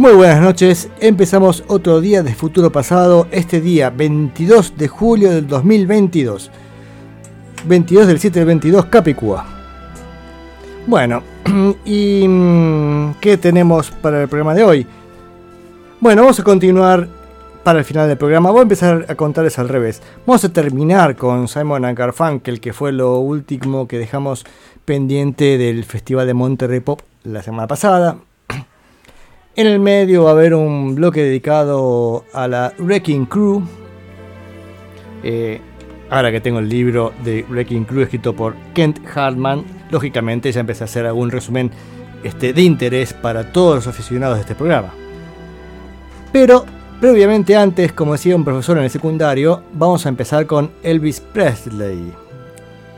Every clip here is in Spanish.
Muy buenas noches, empezamos otro día de futuro pasado, este día 22 de julio del 2022. 22 del 7 del 22, Capicúa. Bueno, ¿y mm, qué tenemos para el programa de hoy? Bueno, vamos a continuar para el final del programa. Voy a empezar a contarles al revés. Vamos a terminar con Simon Garfunkel, que fue lo último que dejamos pendiente del Festival de Monterrey Pop la semana pasada. En el medio va a haber un bloque dedicado a la Wrecking Crew. Eh, ahora que tengo el libro de Wrecking Crew escrito por Kent Hartman, lógicamente ya empecé a hacer algún resumen este, de interés para todos los aficionados de este programa. Pero previamente antes, como decía un profesor en el secundario, vamos a empezar con Elvis Presley.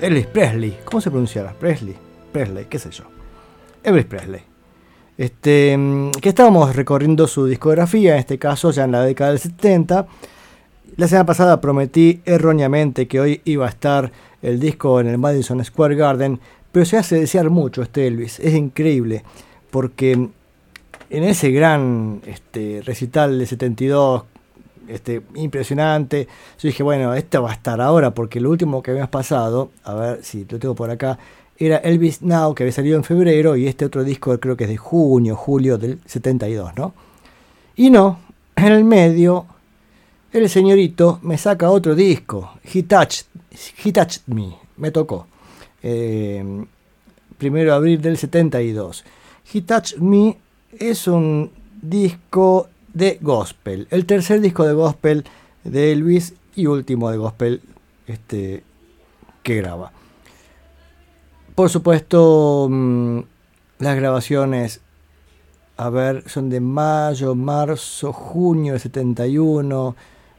Elvis Presley, ¿cómo se pronunciará? Presley, Presley, qué sé yo. Elvis Presley. Este, que estábamos recorriendo su discografía, en este caso ya en la década del 70. La semana pasada prometí erróneamente que hoy iba a estar el disco en el Madison Square Garden, pero se hace desear mucho este Elvis, es increíble, porque en ese gran este, recital de 72, este, impresionante, yo dije, bueno, esto va a estar ahora, porque lo último que habíamos pasado, a ver si lo tengo por acá, era Elvis Now, que había salido en febrero, y este otro disco creo que es de junio, julio del 72, ¿no? Y no, en el medio, el señorito me saca otro disco, He Touched, He Touched Me, me tocó. Eh, primero de abril del 72. He Touched Me es un disco de gospel, el tercer disco de gospel de Elvis y último de gospel este, que graba. Por supuesto, mm, las grabaciones, a ver, son de mayo, marzo, junio de 71.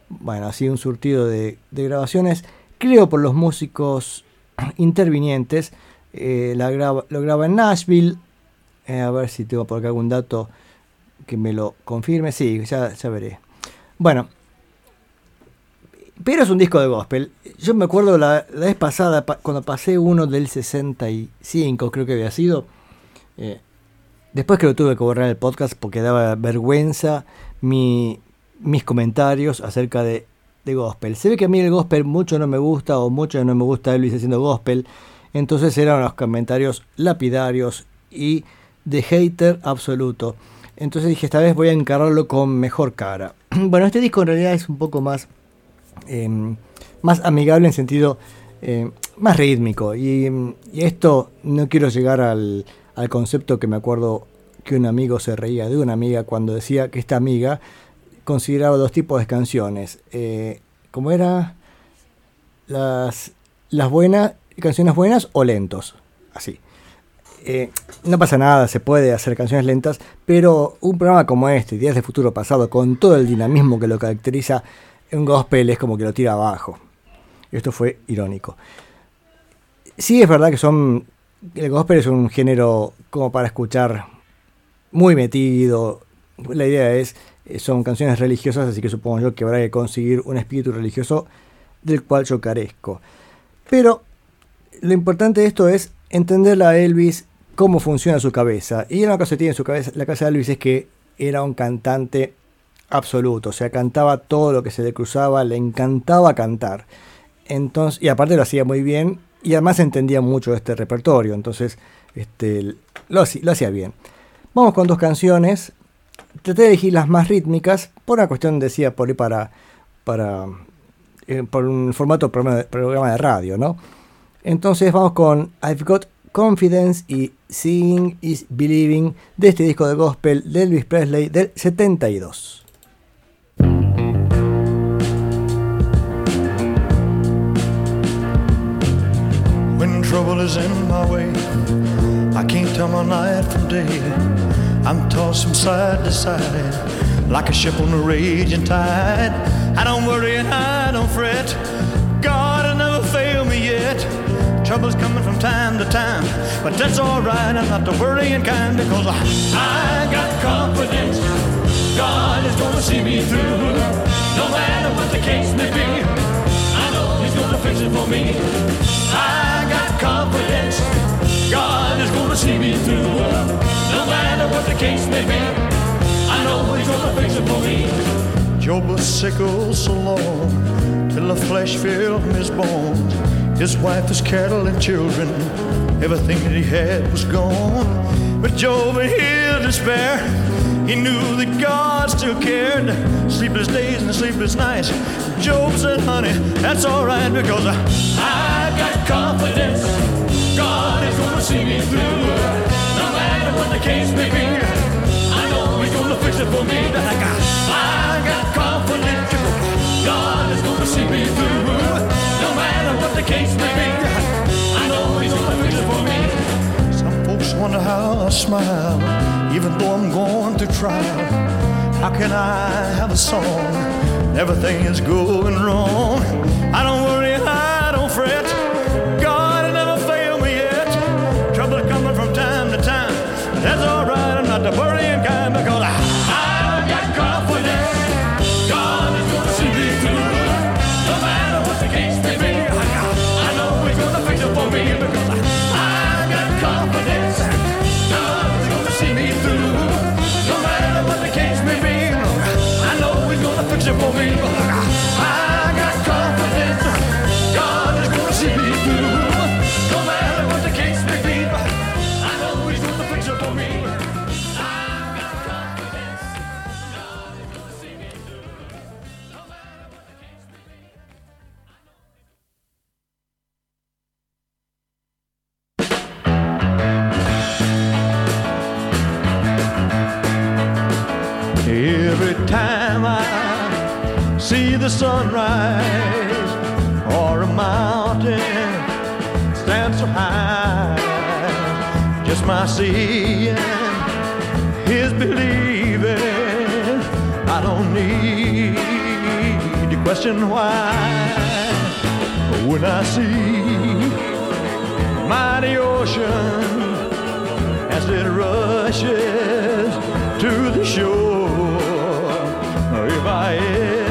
Bueno, así un surtido de, grabaciones. Creo por los músicos intervinientes. Eh, la lo graba en Nashville. Eh, a ver si tengo por acá algún dato que me lo confirme. Sí, ya, ya veré. Bueno, pero es un disco de gospel. Yo me acuerdo la, vez pasada, cuando pasé uno del 65, creo que había sido. Eh, después que lo tuve que borrar el podcast porque daba vergüenza mis comentarios acerca de, gospel. Se ve que a mí el gospel mucho no me gusta o mucho no me gusta Elvis haciendo gospel. Entonces eran los comentarios lapidarios y de hater absoluto. Entonces dije, esta vez voy a encararlo con mejor cara. bueno, este disco en realidad es un poco más Em, más amigable en sentido em, más rítmico. Y, esto no quiero llegar al, concepto que me acuerdo que un amigo se reía de una amiga cuando decía que esta amiga consideraba dos tipos de canciones. Eh, como era las, las buenas, canciones buenas o lentos. Así. Eh, no pasa nada, se puede hacer canciones lentas, pero un programa como este, Días de Futuro Pasado, con todo el dinamismo que lo caracteriza, un gospel es como que lo tira abajo. Esto fue irónico. Sí es verdad que son. El gospel es un género como para escuchar muy metido. La idea es. Eh, son canciones religiosas, así que supongo yo que habrá que conseguir un espíritu religioso del cual yo carezco. Pero lo importante de esto es entender a Elvis cómo funciona su cabeza. Y una cosa que tiene en su cabeza, la cabeza de Elvis es que era un cantante absoluto, o sea, cantaba todo lo que se le cruzaba, le encantaba cantar. Entonces, y aparte lo hacía muy bien y además entendía mucho de este repertorio, entonces este, lo, hacía bien. Vamos con dos canciones. Traté de elegir las más rítmicas por una cuestión, decía, por para, para eh, por un formato programa programa de radio, ¿no? Entonces vamos con I've Got Confidence y Seeing is Believing de este disco de gospel de Elvis Presley del 72. Trouble is in my way. I can't tell my night from day. I'm tossed from side to side like a ship on a raging tide. I don't worry and I don't fret. God has never failed me yet. Trouble's coming from time to time, but that's alright. I'm not the worrying kind because I, I got confidence. God is gonna see me through, no matter what the case may be. I know He's gonna fix it for me. I got confidence. God is gonna see me through, no matter what the case may be. I know He's gonna fix it for me. Job was sick oh so long till the flesh filled his bones. His wife, his cattle, and children, everything that he had was gone. But Job, in his despair, he knew that God still cared. Sleepless days and sleepless nights. Job said, honey, that's alright because I, I got confidence. God is gonna see me through. No matter what the case may be, I know He's gonna fix it for me. I got, I got confidence. God is gonna see me through. No matter what the case may be, wonder how I smile, even though I'm going through trial. How can I have a song? Everything is going wrong. I don't worry, I don't fret. See the sunrise or a mountain stand so high, just my seeing is believing. I don't need to question why. When I see mighty ocean as it rushes to the shore. If I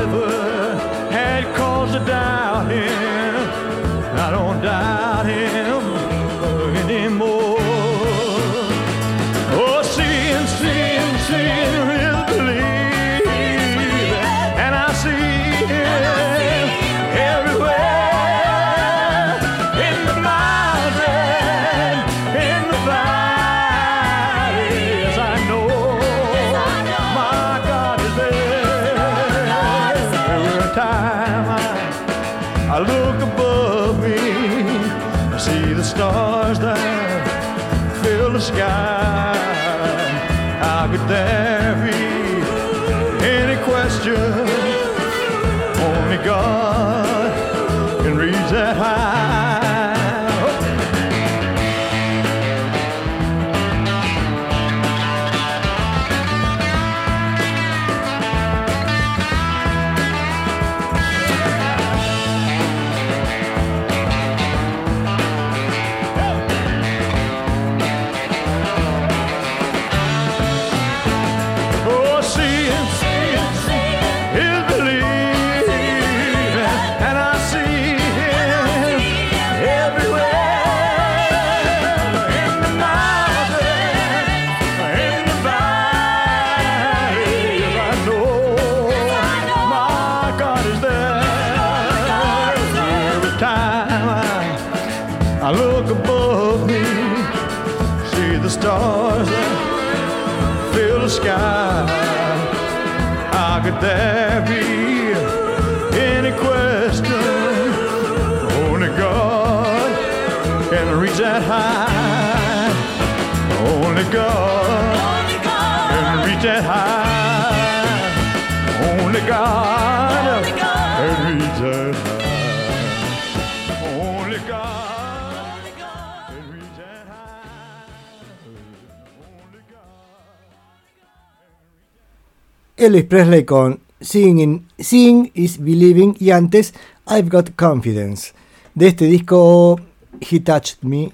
Elvis Presley con Singing, Sing is Believing y antes I've Got Confidence. De este disco He Touched Me,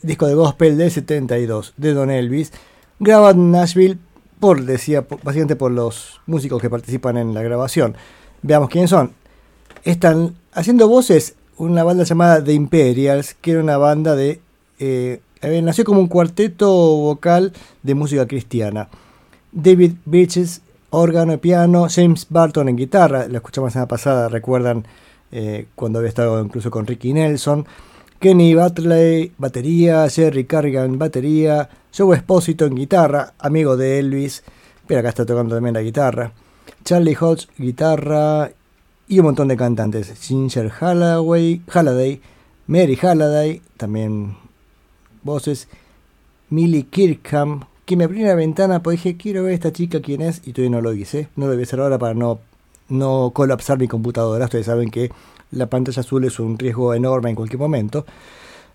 disco de gospel del 72 de Don Elvis, grabado en Nashville por, decía, básicamente por los músicos que participan en la grabación. Veamos quiénes son. Están haciendo voces una banda llamada The Imperials, que era una banda de... Eh, nació como un cuarteto vocal de música cristiana. David Bridges, órgano y piano, James Barton en guitarra, lo escuchamos la semana pasada, recuerdan eh, cuando había estado incluso con Ricky Nelson. Kenny Butley, batería, Jerry Carrigan, batería, Joe Espósito en guitarra, amigo de Elvis, pero acá está tocando también la guitarra. Charlie Hodge, guitarra y un montón de cantantes. Ginger Halliday, Halliday Mary Halliday, también voces. Millie Kirkham, que me abrió una ventana, pues dije, quiero ver a esta chica quién es, y todavía no lo hice. No lo voy ahora para no, no colapsar mi computadora. Ustedes saben que la pantalla azul es un riesgo enorme en cualquier momento.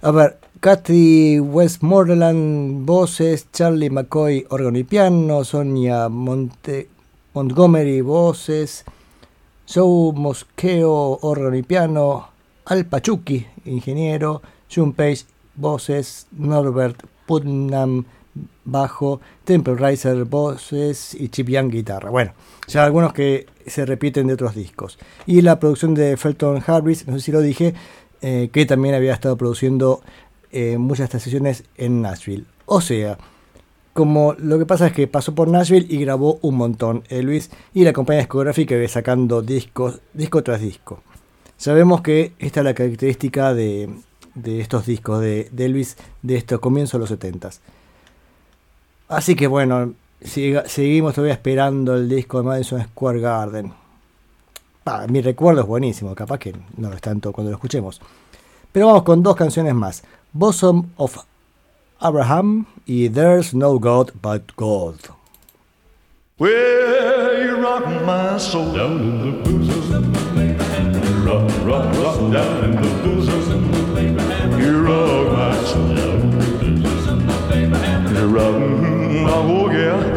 A ver, Kathy Westmoreland, voces, Charlie McCoy, órgano y piano, Sonia Monte, Montgomery, voces, Joe Mosqueo, órgano y piano, Al Pachuki, ingeniero, June Page, voces, Norbert Putnam, bajo, Temple Riser, voces y Chip Young, guitarra. Bueno, ya algunos que se repiten de otros discos. Y la producción de Felton Harris, no sé si lo dije, eh, que también había estado produciendo eh, muchas de estas sesiones en Nashville. O sea, como lo que pasa es que pasó por Nashville y grabó un montón Elvis y la compañía discográfica iba sacando discos, disco tras disco. Sabemos que esta es la característica de, estos discos de, Elvis de estos comienzos de los 70 Así que bueno, seguimos todavía esperando el disco de Madison Square Garden. mi recuerdo es buenísimo, capaz que no lo es tanto cuando lo escuchemos. Pero vamos con dos canciones más. Bosom of Abraham y There's No God But God. Mm,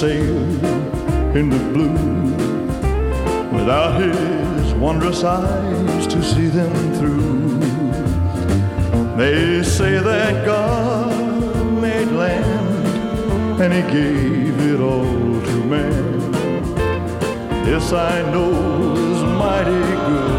sail in the blue without his wondrous eyes to see them through. They say that God made land and he gave it all to man. This I know is mighty good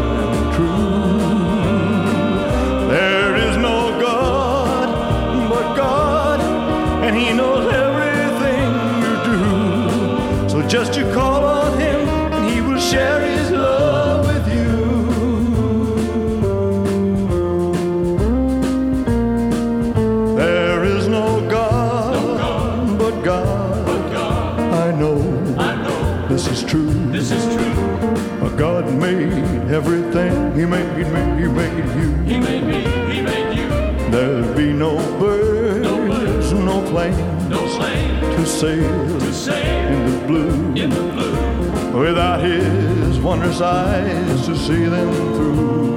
made everything. He made me, He made you. He made me, He made you. There'd be no birds, No birds. no plane No slave to sail to sail in the blue in the blue. without His wondrous eyes to see them through.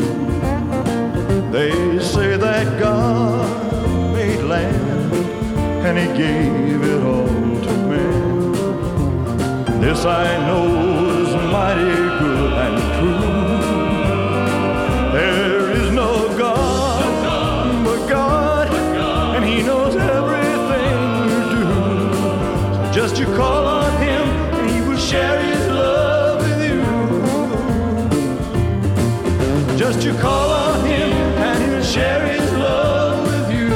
They say that God made land and He gave it all to man. This I know you call on Him, and He will share His love with you. Just you call on Him, and He'll share His love with you.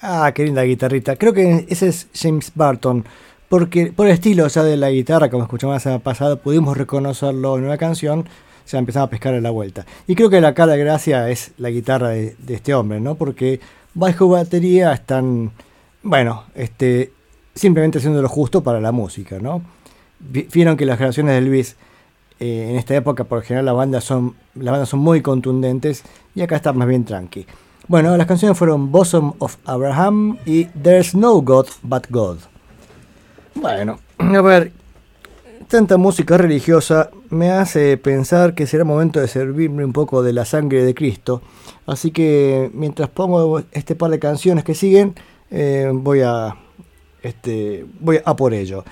Ah, qué linda guitarrita. Creo que ese es James Barton. Porque por el estilo ya de la guitarra, como escuchamos la pasada, pudimos reconocerlo en una canción. Se empezaba a pescar a la vuelta. Y creo que la cara de gracia es la guitarra de, este hombre, ¿no? Porque bajo batería están, bueno, este, simplemente haciendo lo justo para la música, ¿no? Vi- Vieron que las grabaciones de Luis eh, en esta época, por general, las bandas son, las bandas son muy contundentes y acá está más bien tranqui. Bueno, las canciones fueron Bosom of Abraham y There's No God But God. Bueno, a ver, tanta música religiosa me hace pensar que será momento de servirme un poco de la sangre de Cristo. Así que mientras pongo este par de canciones que siguen, eh, voy a este, voy a por ello.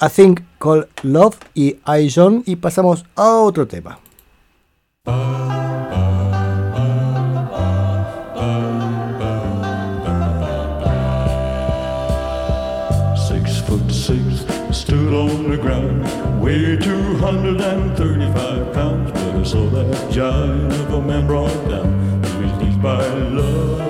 I Think Called Love y I John y pasamos a otro tema. Stood on the ground, weighed 235 pounds, but I saw that giant of a man brought down to his knees by love.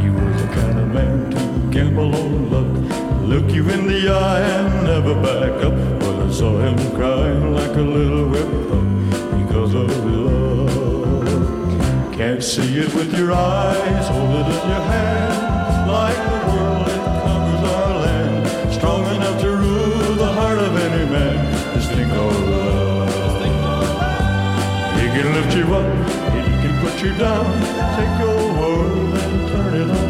He was the kind of man to gamble on luck, look you in the eye and never back up. But I saw him crying like a little pup because of love. Can't see it with your eyes, hold it in your hand, like the world it covers our land, strong enough to rule the heart of any man. This thing called love. He can lift you up, he can put you down, take your world and turn it around.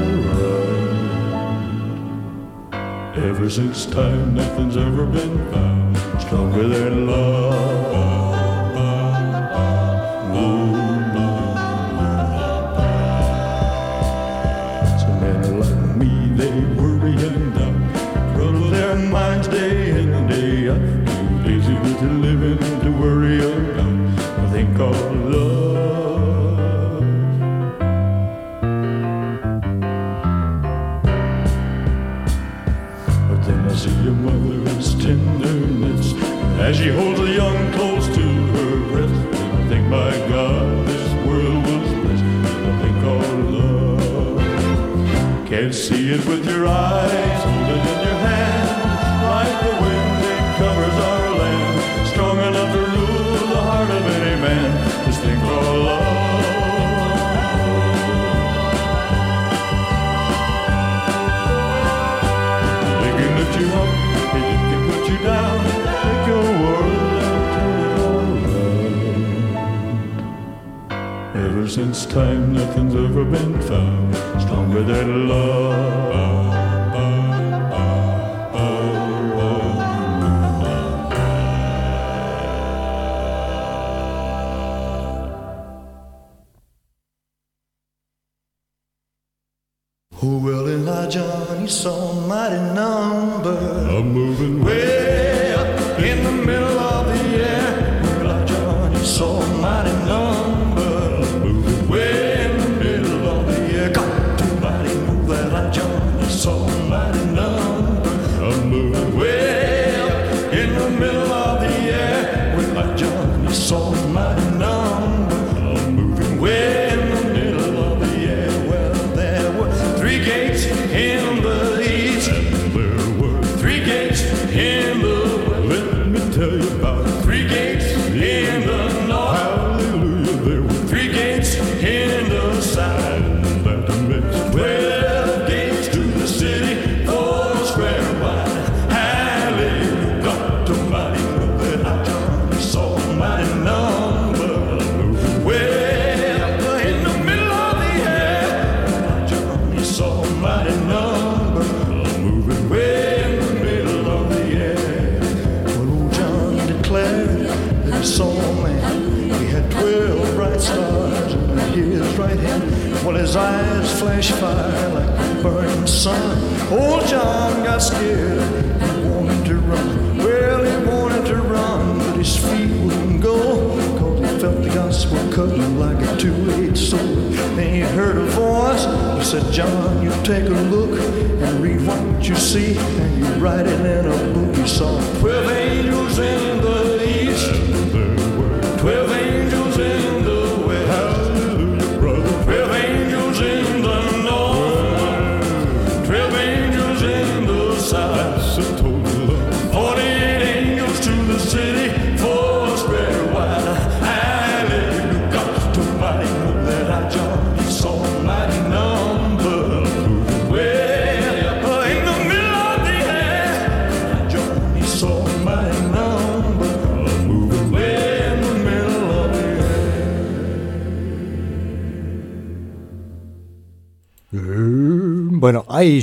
Ever since time, nothing's ever been found stronger than love. See it with your eyes, hold it in your hand, like the wind it covers our land, strong enough to rule the heart of any man. This thing called love. They can lift you up, they can put you down, take your world turn it around. Ever since time, nothing's ever been found stronger than love.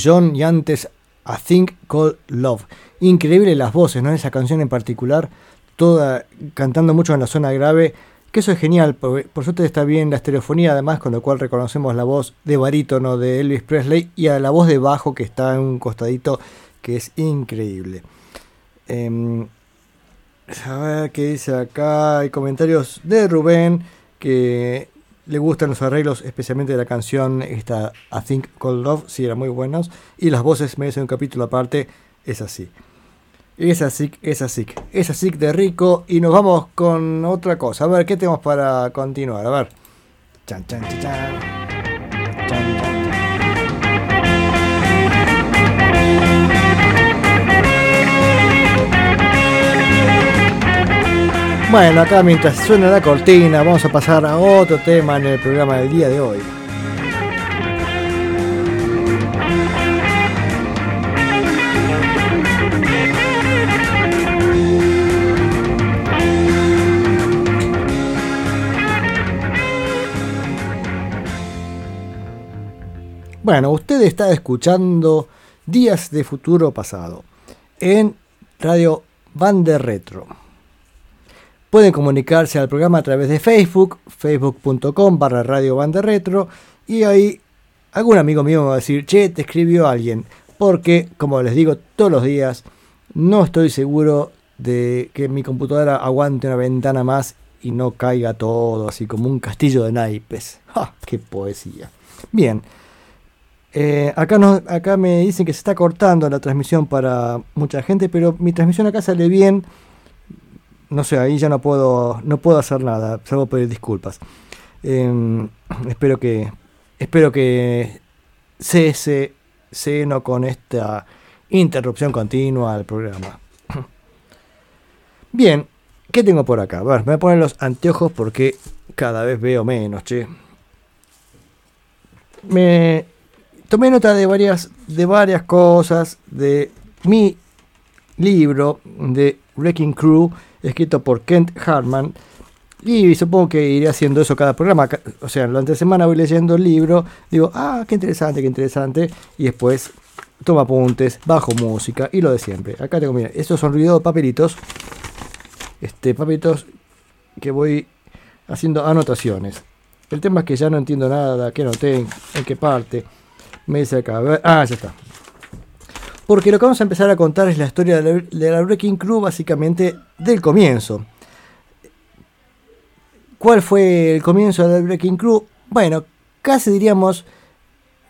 John y antes A Think Called Love. Increíble las voces, ¿no? Esa canción en particular, toda cantando mucho en la zona grave, que eso es genial, por, suerte está bien la estereofonía, además, con lo cual reconocemos la voz de barítono de Elvis Presley y a la voz de bajo que está en un costadito, que es increíble. Em, a ver qué dice acá. Hay comentarios de Rubén que le gustan los arreglos, especialmente de la canción esta I Think Called Love, sí, eran muy buenos. Y las voces merecen un capítulo aparte, es así. Es así, es así, es así de rico. Y nos vamos con otra cosa. A ver, ¿qué tenemos para continuar? A ver. Chan, chan, chan. Chan, chan, chan. Bueno, acá mientras suena la cortina, vamos a pasar a otro tema en el programa del día de hoy. Bueno, usted está escuchando Días de Futuro Pasado en Radio Bande Retro. Pueden comunicarse al programa a través de Facebook, facebook.com barra Radio Banda Retro, y ahí algún amigo mío me va a decir, che, te escribió alguien, porque, como les digo todos los días, no estoy seguro de que mi computadora aguante una ventana más y no caiga todo así como un castillo de naipes. ¡Ja! ¡Qué poesía! Bien. Eh, acá, no, acá me dicen que se está cortando la transmisión para mucha gente, pero mi transmisión acá sale bien no sé, ahí ya no puedo, no puedo hacer nada, salvo pedir disculpas. Eh, espero que, espero que cese seno con esta interrupción continua al programa. Bien, ¿qué tengo por acá? A ver, me voy a poner los anteojos porque cada vez veo menos, che. Me tomé nota de varias, de varias cosas de mi libro de Wrecking Crew escrito por Kent Hartman. Y supongo que iré haciendo eso cada programa. O sea, durante la semana voy leyendo el libro, digo, ah, qué interesante, qué interesante. Y después tomo apuntes, bajo música y lo de siempre. Acá tengo, mira, estos son ruidos papelitos. Este, papelitos que voy haciendo anotaciones. El tema es que ya no entiendo nada, qué noté, en, en qué parte. Me dice acá, a ver, ah, ya está. Porque lo que vamos a empezar a contar es la historia de la, Wrecking Crew, básicamente del comienzo. ¿Cuál fue el comienzo de la Wrecking Crew? Bueno, casi diríamos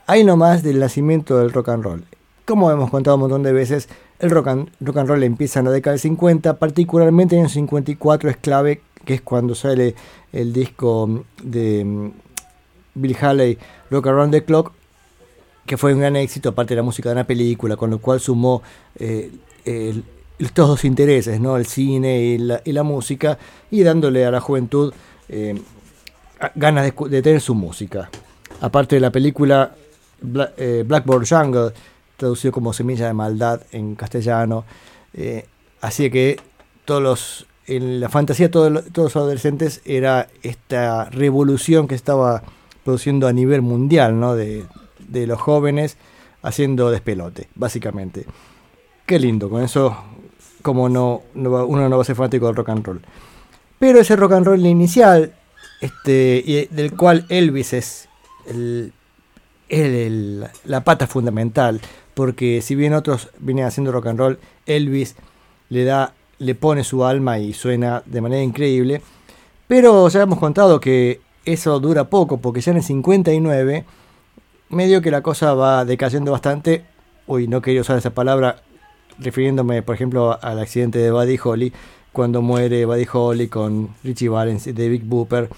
ahí nomás del nacimiento del rock and roll. Como hemos contado un montón de veces, el rock and, rock and roll empieza en la década del 50, particularmente en el 54 es clave, que es cuando sale el disco de mm, Bill Haley, Rock Around the Clock, que fue un gran éxito, aparte de la música de una película, con lo cual sumó eh, estos dos intereses, ¿no? el cine y la, música, y dándole a la juventud eh, ganas de, tener su música. Aparte de la película eh, Blackboard Jungle, traducido como Semilla de Maldad en castellano, eh, así que todos los, en la fantasía todos, todos los adolescentes era esta revolución que estaba produciendo a nivel mundial, ¿no? De, de los jóvenes haciendo despelote, básicamente. Qué lindo, con eso como no, no uno no va a ser fanático del rock and roll. Pero ese rock and roll inicial, este, del cual Elvis es el, el- la pata fundamental, porque si bien otros vienen haciendo rock and roll, Elvis le da, le pone su alma y suena de manera increíble. Pero ya hemos contado que eso dura poco, porque ya en el 59, medio que la cosa va decayendo bastante. Uy, no quería usar esa palabra, refiriéndome, por ejemplo, al accidente de Buddy Holly, cuando muere Buddy Holly con Richie Valens y David Booper,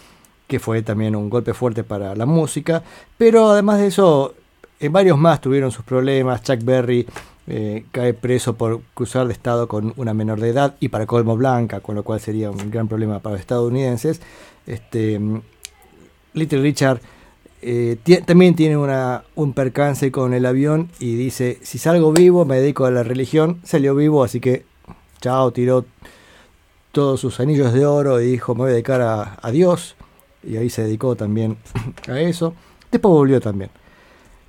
que fue también un golpe fuerte para la música. Pero además de eso, eh, varios más tuvieron sus problemas. Chuck Berry eh, cae preso por cruzar de estado con una menor de edad y para colmo blanca, con lo cual sería un gran problema para los estadounidenses. Este, mm, Little Richard eh, también tiene una, un percance con el avión y dice, si salgo vivo me dedico a la religión. Salió vivo, así que chao, tiró todos sus anillos de oro y dijo, me voy a dedicar a, a Dios. Y ahí se dedicó también a eso. Después volvió también.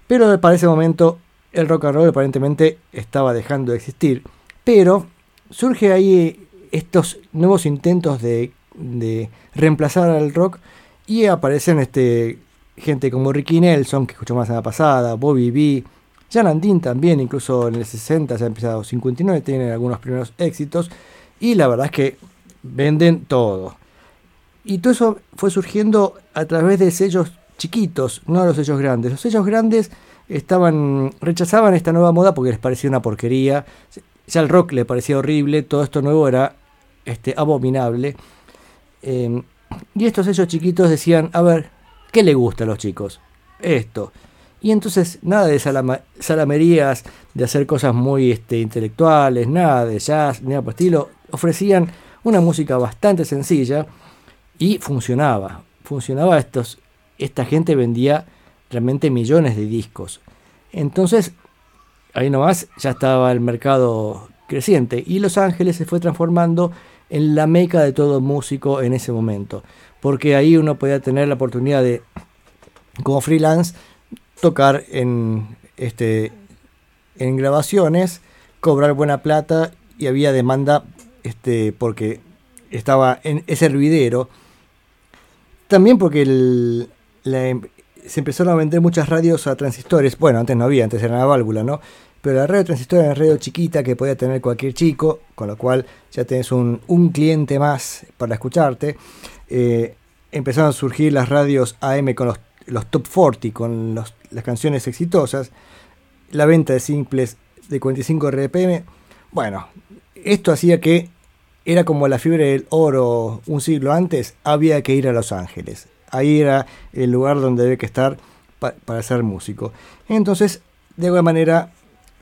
Pero para ese momento el rock and roll aparentemente estaba dejando de existir. Pero surge ahí estos nuevos intentos de, de reemplazar al rock y aparecen este, gente como Ricky Nelson, que escuchamos la semana pasada, Bobby B, Jan Andin también, incluso en el 60 se ha empezado, 59 tienen algunos primeros éxitos y la verdad es que venden todo. Y todo eso fue surgiendo a través de sellos chiquitos, no los sellos grandes. Los sellos grandes estaban rechazaban esta nueva moda porque les parecía una porquería. Ya el rock le parecía horrible, todo esto nuevo era este, abominable. Eh, y estos sellos chiquitos decían, a ver, ¿qué le gusta a los chicos? Esto. Y entonces nada de salamerías, de hacer cosas muy este, intelectuales, nada de jazz, ni nada por estilo. Ofrecían una música bastante sencilla y funcionaba. Funcionaba estos. Esta gente vendía realmente millones de discos. Entonces, ahí nomás ya estaba el mercado creciente. Y Los Ángeles se fue transformando en la meca de todo músico en ese momento. Porque ahí uno podía tener la oportunidad de, como freelance, tocar en, este, en grabaciones, cobrar buena plata y había demanda este, porque estaba en ese hervidero. También porque el- la em- se empezaron a vender muchas radios a transistores. Bueno, antes no había, antes era una válvula, ¿no? Pero la radio transistor era una radio chiquita que podía tener cualquier chico, con lo cual ya tenés un, un cliente más para escucharte. Eh, empezaron a surgir las radios AM con los, los top 40, con las canciones exitosas. La venta de simples de 45 RPM. Bueno, esto hacía que era como la fiebre del oro un siglo antes, había que ir a Los Ángeles. Ahí era el lugar donde había que estar pa- para ser músico. Entonces, de alguna manera,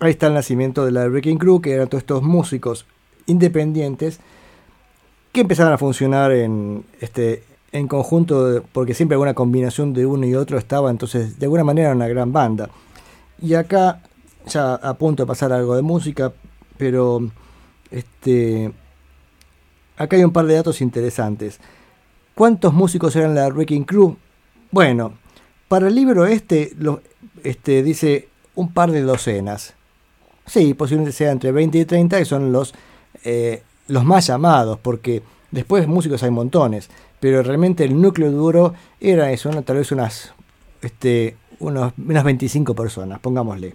ahí está el nacimiento de la Breaking Crew, que eran todos estos músicos independientes que empezaban a funcionar en, este, en conjunto, porque siempre alguna combinación de uno y otro estaba, entonces de alguna manera era una gran banda. Y acá, ya a de pasar algo de música, pero este, acá hay un par de datos interesantes. ¿Cuántos músicos eran la Wrecking Crew? Bueno, para el libro este, lo- este dice un par de docenas. Sí, posiblemente sea entre 20 y 30, que son los, eh, los más llamados, porque después músicos hay montones, pero realmente el núcleo duro era eso, ¿no? tal vez unas, este, unos, unas 25 personas, pongámosle.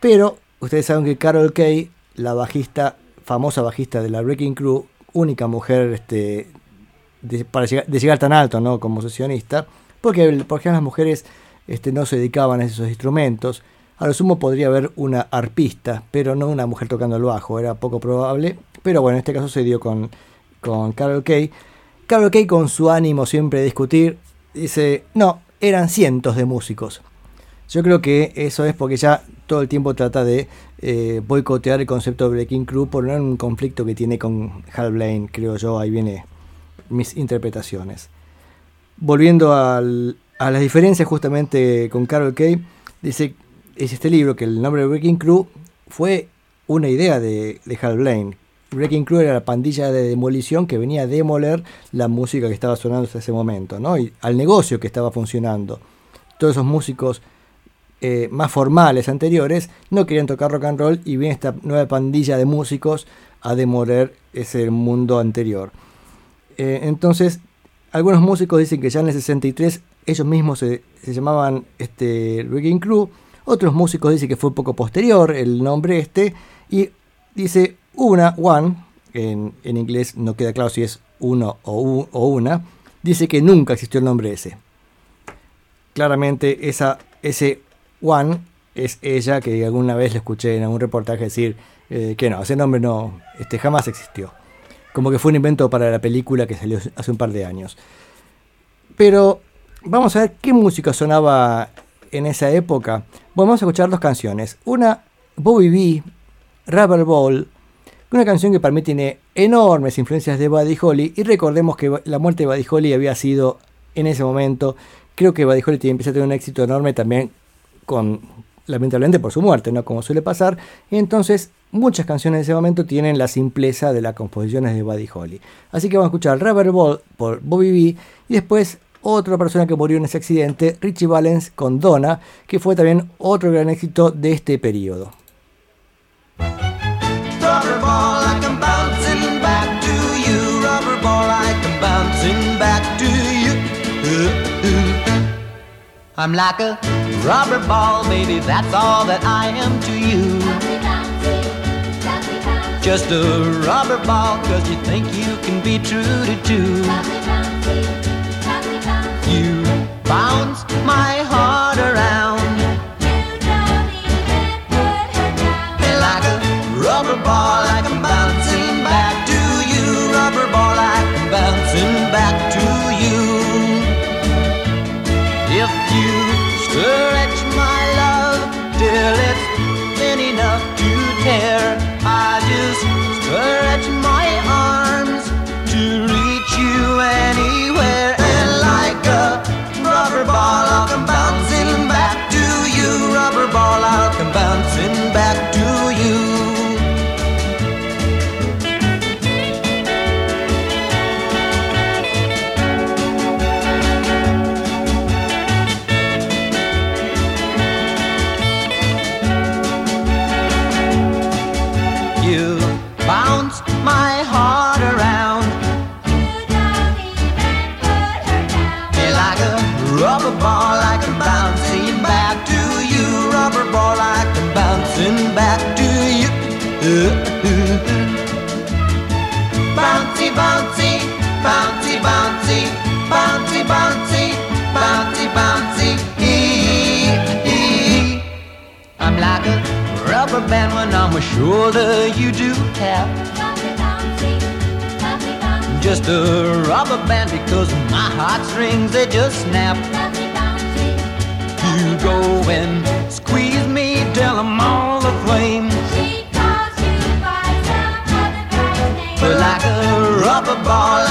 Pero ustedes saben que Carol Kay, la bajista, famosa bajista de la Wrecking Crew, única mujer este, de, para llegar, tan alto ¿no? como sesionista, porque por ejemplo las mujeres este, no se dedicaban a esos instrumentos. A lo sumo podría haber una arpista, pero no una mujer tocando el bajo, era poco probable. Pero bueno, en este caso se dio con, con Carol Kay. Carol Kay con su ánimo siempre de discutir, dice, no, eran cientos de músicos. Yo creo que eso es porque ya todo el tiempo trata de eh, boicotear el concepto de Breaking Crew por un conflicto que tiene con Hal Blaine, creo yo, ahí viene mis interpretaciones. Volviendo a las diferencias justamente con Carol Kay, dice, es este libro que el nombre de Breaking Crew fue una idea de, de Hal Blaine. Breaking Crew era la pandilla de demolición que venía a demoler la música que estaba sonando hasta ese momento, ¿no? Y al negocio que estaba funcionando. Todos esos músicos eh, más formales anteriores no querían tocar rock and roll y viene esta nueva pandilla de músicos a demoler ese mundo anterior. Eh, entonces, algunos músicos dicen que ya en el 63 ellos mismos se, llamaban este, Wrecking Crew. Otros músicos dicen que fue un poco posterior el nombre este. Y dice una, one, en, en inglés no queda claro si es uno o, o una, dice que nunca existió el nombre ese. Claramente esa, ese one es ella que alguna vez le escuché en algún reportaje decir eh, que no, ese nombre no, este, jamás existió. Como que fue un invento para la película que salió hace un par de años. Pero vamos a ver qué música sonaba en esa época. Bueno, vamos a escuchar dos canciones. Una, Bobby B, Rubber Ball, una canción que para mí tiene enormes influencias de Buddy Holly. Y recordemos que la muerte de Buddy Holly había sido en ese momento. Creo que Buddy Holly empieza a tener un éxito enorme también con, lamentablemente por su muerte, ¿no? Como suele pasar. Y entonces muchas canciones de ese momento tienen la simpleza de las composiciones de Buddy Holly. Así que vamos a escuchar Rubber Ball por Bobby B. Y después otra persona que murió en ese accidente, Richie Valens con Donna, que fue también otro gran éxito de este periodo. Bouncing back to you. I'm like a rubber ball, baby, that's all that I am to you. Just a rubber ball, cause you think you can be true to two. You bounce my bouncy, bouncy, bouncy, bouncy. I'm like a rubber band when on my shoulder. You do tap. Just a rubber band because my heartstrings they just snap. Bouncy, bouncy. You go and squeeze me till I'm all aflame. But like a rubber ball,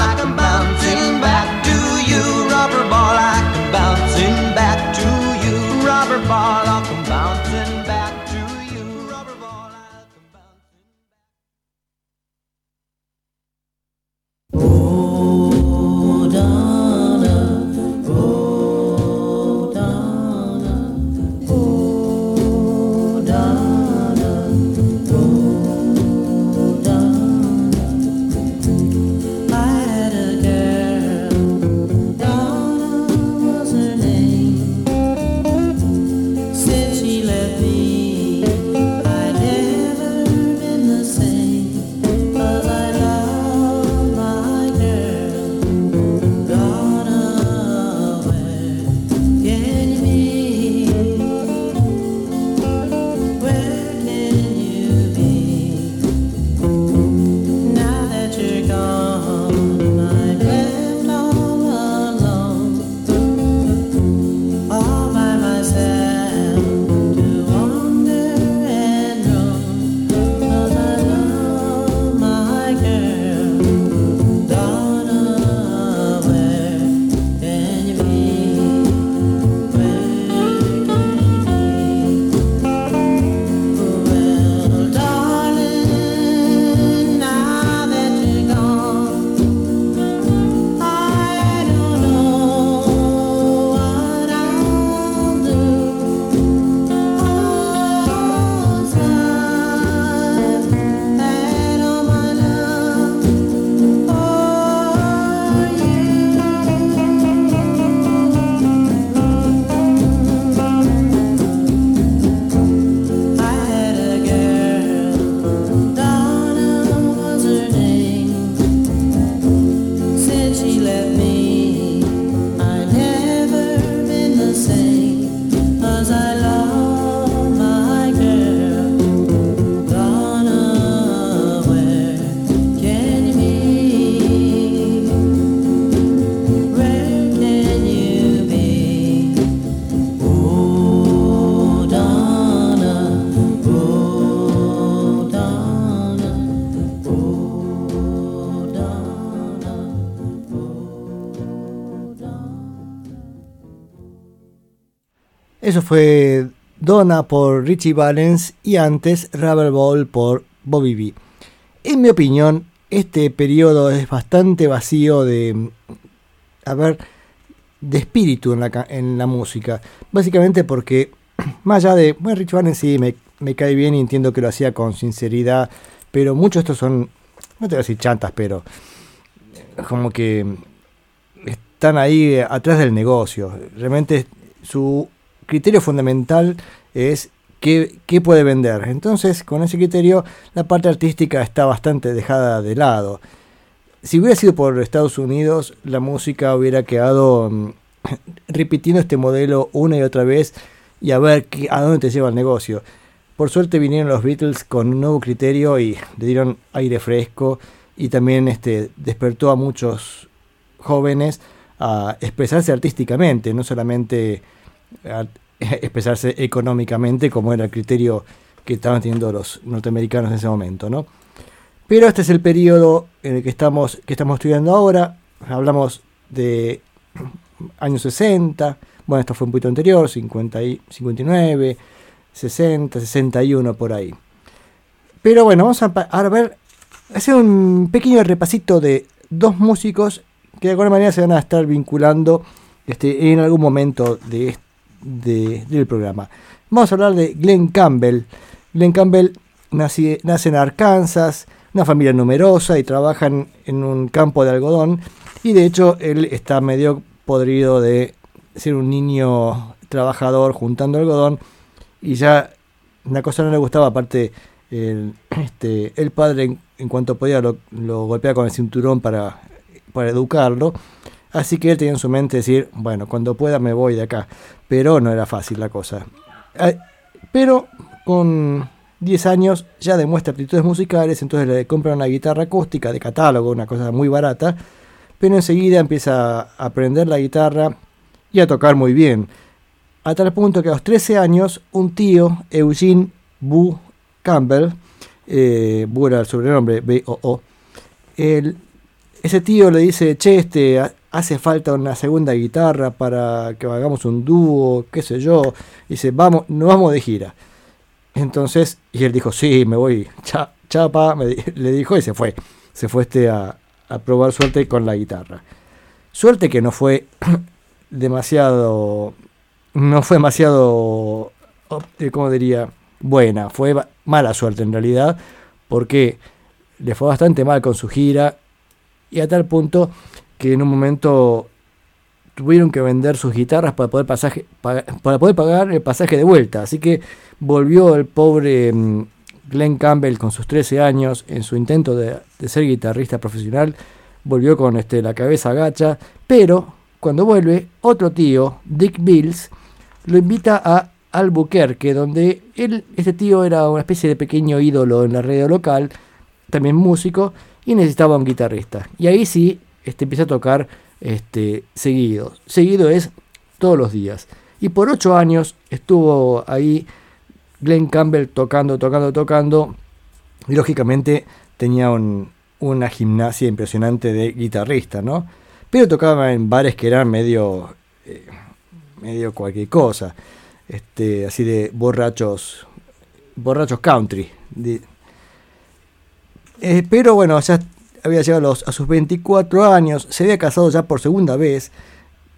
Fue Donna por Richie Valens y antes Rubber Ball por Bobby B. En mi opinión, este periodo es bastante vacío de, a ver, de espíritu en la, música. Básicamente porque, más allá de, bueno, Richie Valens sí me, cae bien y entiendo que lo hacía con sinceridad, pero muchos de estos son, no te voy a decir chantas, pero como que están ahí atrás del negocio. Realmente su criterio fundamental es qué, puede vender. Entonces, con ese criterio, la parte artística está bastante dejada de lado. Si hubiera sido por Estados Unidos, la música hubiera quedado mm, repitiendo este modelo una y otra vez y a ver qué- a dónde te lleva el negocio. Por suerte vinieron los Beatles con un nuevo criterio y le dieron aire fresco y también este, despertó a muchos jóvenes a expresarse artísticamente, no solamente expresarse económicamente como era el criterio que estaban teniendo los norteamericanos en ese momento, ¿no? Pero este es el periodo en el que estamos, que estamos estudiando ahora. Hablamos de años 60, bueno, esto fue un poquito anterior, 50 y 59, 60, 61 por ahí. Pero bueno, vamos a, pa- a ver, hacer un pequeño repasito de dos músicos que de alguna manera se van a estar vinculando este, en algún momento de, est- de- del programa. Vamos a hablar de Glenn Campbell. Glenn Campbell nací- nace en Arkansas, una familia numerosa y trabajan en un campo de algodón. Y de hecho él está medio podrido de ser un niño trabajador juntando algodón. Y ya una cosa no le gustaba, aparte el, este, el padre en, en cuanto podía lo, lo golpeaba con el cinturón para, para educarlo. Así que él tenía en su mente decir, bueno, cuando pueda me voy de acá. Pero no era fácil la cosa. Pero con 10 años ya demuestra aptitudes musicales, entonces le compran una guitarra acústica de catálogo, una cosa muy barata. Pero enseguida empieza a aprender la guitarra y a tocar muy bien. A tal punto que a los 13 años, un tío, Eugene Bu Campbell, eh, Bu era el sobrenombre, B-O-O, ese tío le dice, che, este, hace falta una segunda guitarra para que hagamos un dúo, qué sé yo. Dice, vamos, nos vamos de gira. Entonces, y él dijo, sí, me voy, cha- chapa, le dijo y se fue. Se fue este a, a probar suerte con la guitarra. Suerte que no fue demasiado, no fue demasiado, eh, ¿cómo diría? Buena, fue mala suerte en realidad, porque le fue bastante mal con su gira y a tal punto que en un momento tuvieron que vender sus guitarras para poder, pasaje, pa- para poder pagar el pasaje de vuelta. Así que volvió el pobre mm, Glenn Campbell con sus 13 años en su intento de, de ser guitarrista profesional. Volvió con este, la cabeza gacha, pero cuando vuelve, otro tío, Dick Bills, lo invita a Albuquerque, donde él, este tío era una especie de pequeño ídolo en la radio local, también músico, y necesitaba un guitarrista. Y ahí sí este, empieza a tocar este, seguido. Seguido es todos los días. Y por ocho años estuvo ahí Glenn Campbell tocando, tocando, tocando. Y lógicamente tenía un- una gimnasia impresionante de guitarrista, ¿no? Pero tocaba en bares que eran medio, eh, medio cualquier cosa. Este, así de borrachos, borrachos country. di- eh, pero bueno, ya había llegado a, sus 24 años, se había casado ya por segunda vez,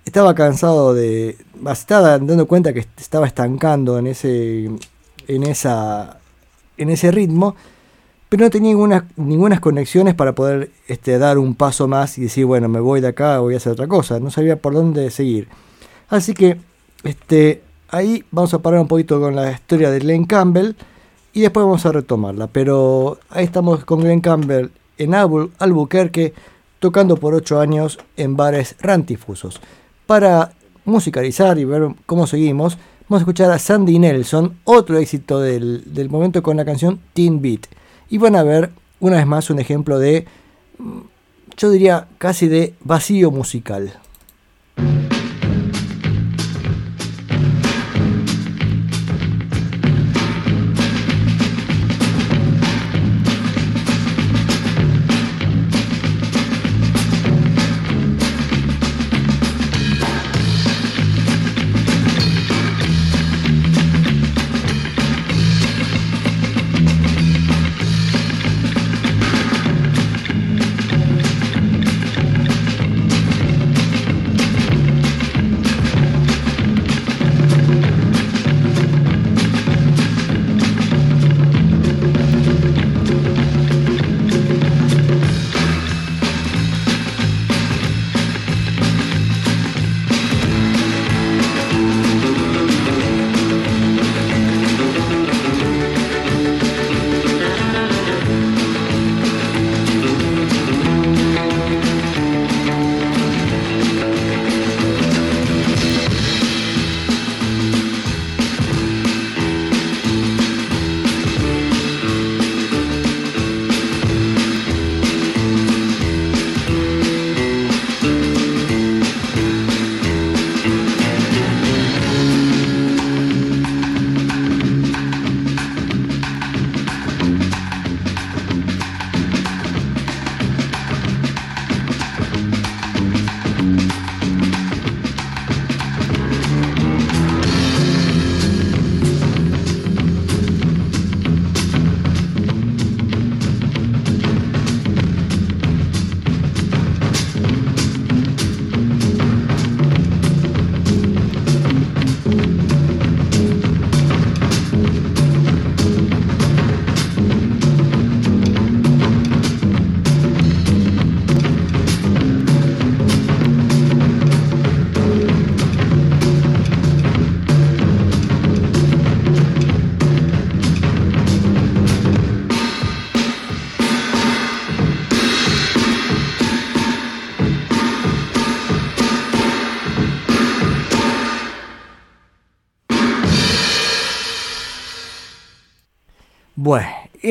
estaba cansado de... Estaba dando cuenta que estaba estancando en ese, en esa, en ese ritmo, pero no tenía ninguna, ninguna conexiones para poder este, dar un paso más y decir, bueno, me voy de acá, voy a hacer otra cosa, no sabía por dónde seguir. Así que este, ahí vamos a parar un poquito con la historia de Glenn Campbell y después vamos a retomarla. Pero ahí estamos con Glenn Campbell en Albu- Albuquerque, tocando por 8 años en bares rantifusos. Para musicalizar y ver cómo seguimos, vamos a escuchar a Sandy Nelson, otro éxito del, del momento con la canción Teen Beat. Y van a ver una vez más un ejemplo de, mm, yo diría, casi de vacío musical.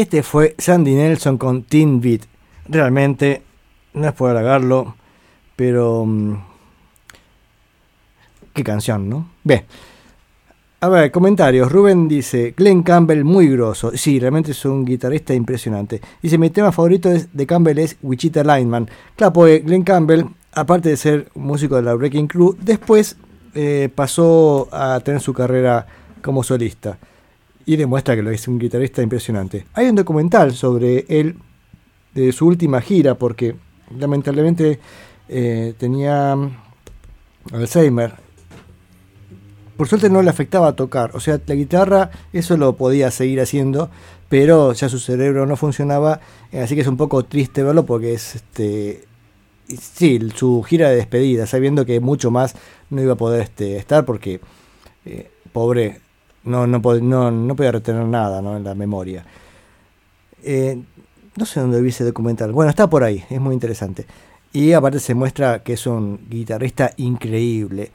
Este fue Sandy Nelson con Teen Beat. Realmente, no es por halagarlo, pero... mm, qué canción, ¿no? Bien. A ver, comentarios. Rubén dice, Glenn Campbell muy grosso. Sí, realmente es un guitarrista impresionante. Dice, mi tema favorito de Campbell es Wichita Lineman. Claro, porque Glenn Campbell, aparte de ser músico de la Breaking Crew, después eh, pasó a tener su carrera como solista. Y demuestra que lo es un guitarrista impresionante. Hay un documental sobre él, de su última gira, porque lamentablemente eh, tenía mm, Alzheimer por suerte no le afectaba tocar. O sea, la guitarra, eso lo podía seguir haciendo, pero ya su cerebro no funcionaba. eh, Así que es un poco triste verlo porque es este. Sí, su gira de despedida, sabiendo que mucho más no iba a poder este, estar porque, eh, pobre, no, no, no, no podía retener nada ¿no? en la memoria. Eh, no sé dónde vi ese documental. Bueno, está por ahí, es muy interesante. Y aparte se muestra que es un guitarrista increíble.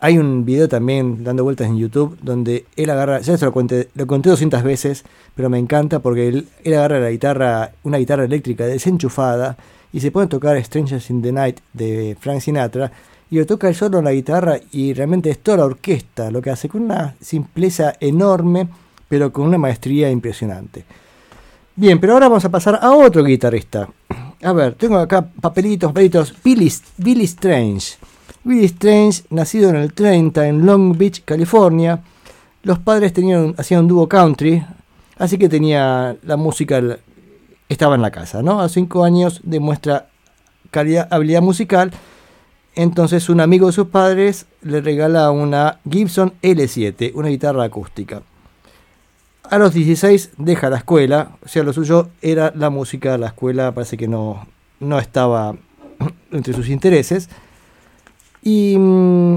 Hay un video también dando vueltas en YouTube donde él agarra, ya se lo conté, lo conté 200 veces, pero me encanta porque él, él agarra la guitarra, una guitarra eléctrica desenchufada y se pone a tocar Strangers in the Night de Frank Sinatra y lo toca él solo en la guitarra y realmente es toda la orquesta lo que hace con una simpleza enorme, pero con una maestría impresionante. Bien, pero ahora vamos a pasar a otro guitarrista. A ver, tengo acá papelitos, papelitos. Billy, Billy Strange. Billy Strange, nacido en el 30 en Long Beach, California. Los padres tenían, hacían un dúo country, así que tenía la música, el- estaba en la casa, ¿no? A cinco años demuestra calidad, habilidad musical. Entonces un amigo de sus padres le regala una Gibson L7, una guitarra acústica. A los 16 deja la escuela, o sea, lo suyo era la música, la escuela parece que no, no estaba entre sus intereses. Y, mm,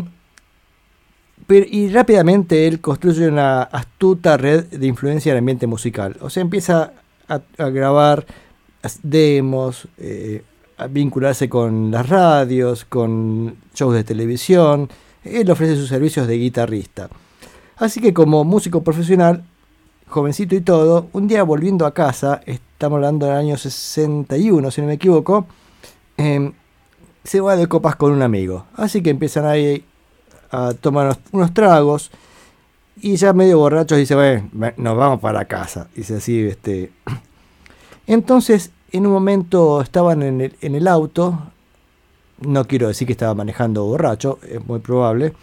y rápidamente él construye una astuta red de influencia en el ambiente musical. O sea, empieza a, grabar demos, eh, vincularse con las radios, con shows de televisión. Él ofrece sus servicios de guitarrista. Así que como músico profesional, jovencito y todo, un día volviendo a casa, estamos hablando del año 61, si no me equivoco, em, se va de copas con un amigo. Así que empiezan ahí a tomar unos, tragos y ya medio borrachos dice, bueno, nos vamos para casa. Dice así, este... Entonces, en un momento estaban en el, auto, no quiero decir que estaba manejando borracho, es muy probable,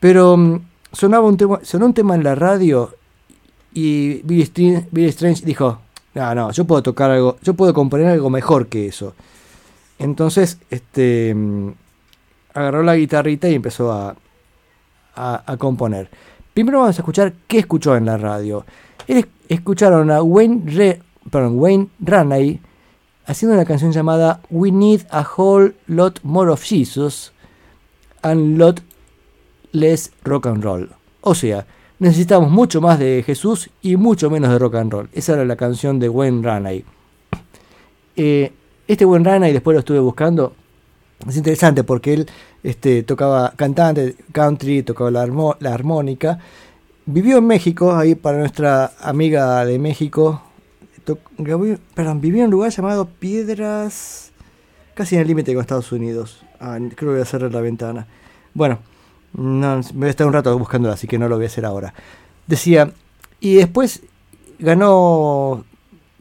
pero mm, sonaba un tema, sonó un tema en la radio y Billy Strange, dijo, no, no, yo puedo tocar algo, yo puedo componer algo mejor que eso. Entonces, este, mm, agarró la guitarrita y empezó a, a, componer. Primero vamos a escuchar qué escuchó en la radio. Escucharon a Wayne, Re- perdón, Wayne haciendo una canción llamada We Need a Whole Lot More of Jesus and Lot Less Rock and Roll. O sea, necesitamos mucho más de Jesús y mucho menos de rock and roll. Esa era la canción de Wayne Raney. Eh, este Wayne Raney, después lo estuve buscando, es interesante porque él este, tocaba cantante, country, tocaba la, la armónica. Vivió en México, ahí para nuestra amiga de México. Perdón, vivió en un lugar llamado Piedras, casi en el límite con Estados Unidos. Ah, creo que voy a cerrar la ventana. Bueno, no, me voy a estar un rato buscándola, así que no lo voy a hacer ahora. Decía, y después ganó,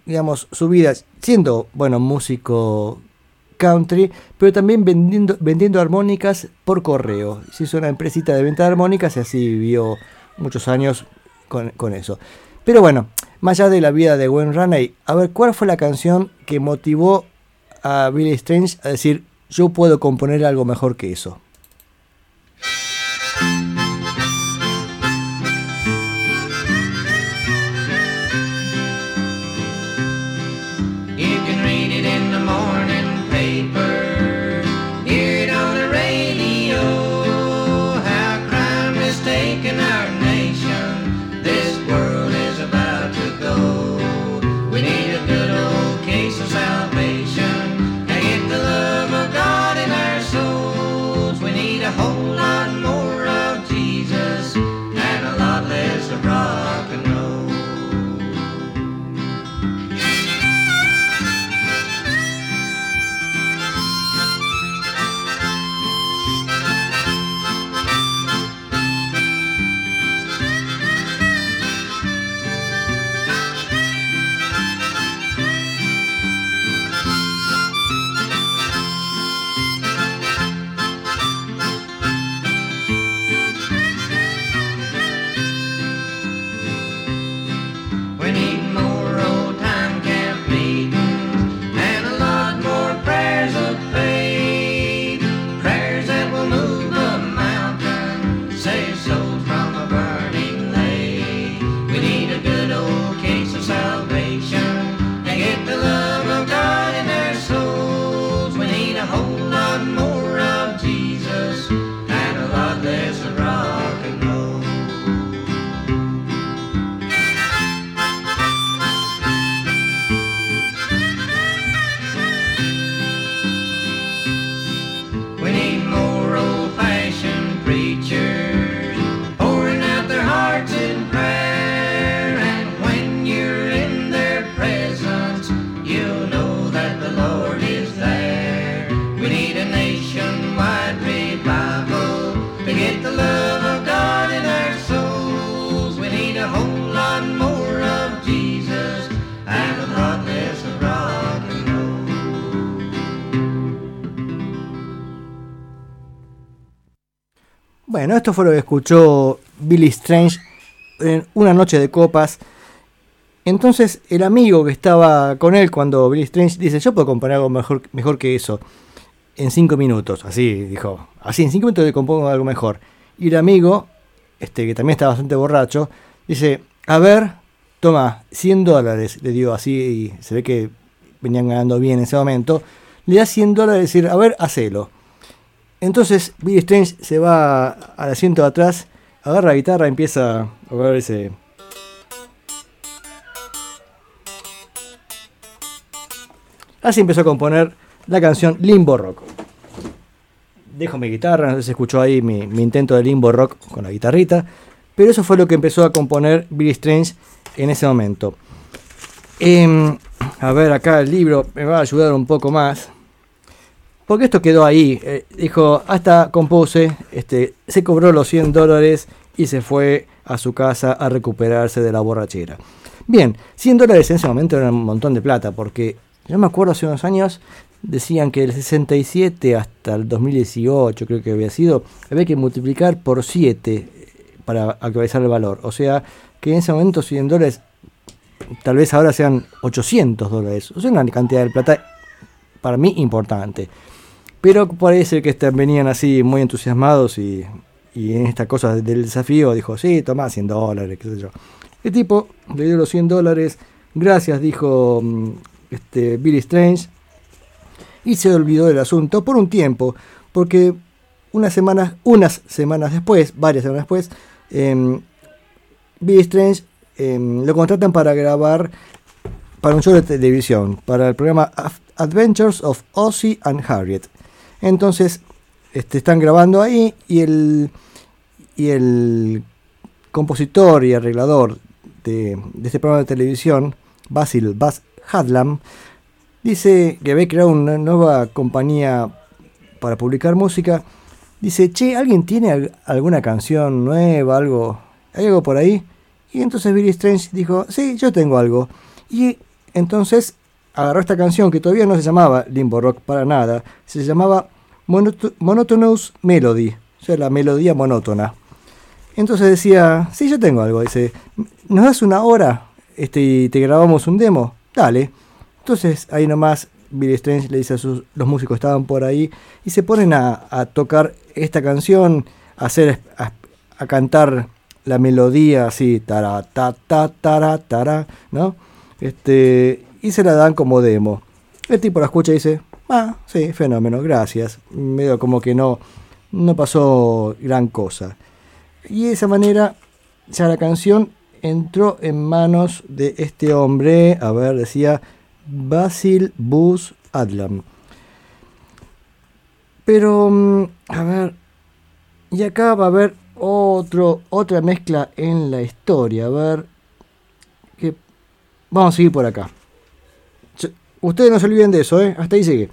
digamos, su vida siendo, bueno, músico country, pero también vendiendo, vendiendo armónicas por correo. Se hizo una empresita de venta de armónicas y así vivió muchos años con eso. Pero bueno, más allá de la vida de Wayne Raney, a ver, ¿cuál fue la canción que motivó a Billy Strange a decir, yo puedo componer algo mejor que eso? Bueno, esto fue lo que escuchó Billy Strange en una noche de copas. Entonces el amigo que estaba con él cuando Billy Strange dice, yo puedo componer algo mejor, mejor que eso. En cinco minutos, así dijo. Así, en cinco minutos le compongo algo mejor. Y el amigo, este, que también está bastante borracho, dice, a ver, toma, 100 dólares, le dio así, y se ve que venían ganando bien en ese momento. Le da 100 dólares y decir, a ver, hacelo. Entonces Billy Strange se va al asiento de atrás, agarra la guitarra, empieza a ver ese. Así empezó a componer la canción Limbo Rock. Dejo mi guitarra, no sé si escuchó ahí mi, mi intento de Limbo Rock con la guitarrita, pero eso fue lo que empezó a componer Billy Strange en ese momento. Em, a ver, acá el libro me va a ayudar un poco más. Porque esto quedó ahí. eh, dijo, hasta compuse, este, se cobró los 100 dólares y se fue a su casa a recuperarse de la borrachera. Bien, 100 dólares en ese momento era un montón de plata, porque yo me acuerdo hace unos años, decían que del 67 hasta el 2018, creo que había sido, había que multiplicar por 7 para actualizar el valor. O sea, que en ese momento 100 dólares, tal vez ahora sean 800 dólares. O sea, una cantidad de plata para mí importante. Pero parece que venían así muy entusiasmados y, y en esta cosa del desafío dijo, sí, toma 100 dólares, qué sé yo. El tipo le dio los 100 dólares, gracias, dijo mm, este, Billy Strange, y se olvidó del asunto por un tiempo, porque unas semanas, unas semanas después, varias semanas después, em, Billy Strange em, lo contratan para grabar para un show de televisión, para el programa Adventures of Ozzy and Harriet. Entonces, este, están grabando ahí y el, y el compositor y arreglador de, este programa de televisión, Basil Bas Hadlam, dice que había creado una nueva compañía para publicar música. Dice, che, ¿alguien tiene al- alguna canción nueva, algo, algo por ahí? Y entonces Billy Strange dijo, sí, yo tengo algo. Y entonces agarró esta canción que todavía no se llamaba Limbo Rock para nada, se llamaba Monoto- Monotonous Melody, o sea, la melodía monótona. Entonces decía, sí, yo tengo algo. Dice, ¿nos das una hora este, y te grabamos un demo? Dale. Entonces ahí nomás Billy Strange le dice a sus, los músicos estaban por ahí y se ponen a, tocar esta canción, a hacer, a, cantar la melodía así, tara, ta, ta, tara, tara, ¿no? Este, y se la dan como demo. El tipo la escucha y dice, ah, sí, fenómeno, gracias. Medio como que no, no pasó gran cosa. Y de esa manera ya la canción entró en manos de este hombre, a ver, decía Basil Bus Adlam. Pero, mm, a ver, y acá va a haber otro, otra mezcla en la historia. A ver, vamos a seguir por acá. Ustedes no se olviden de eso, ¿eh? Hasta ahí sigue.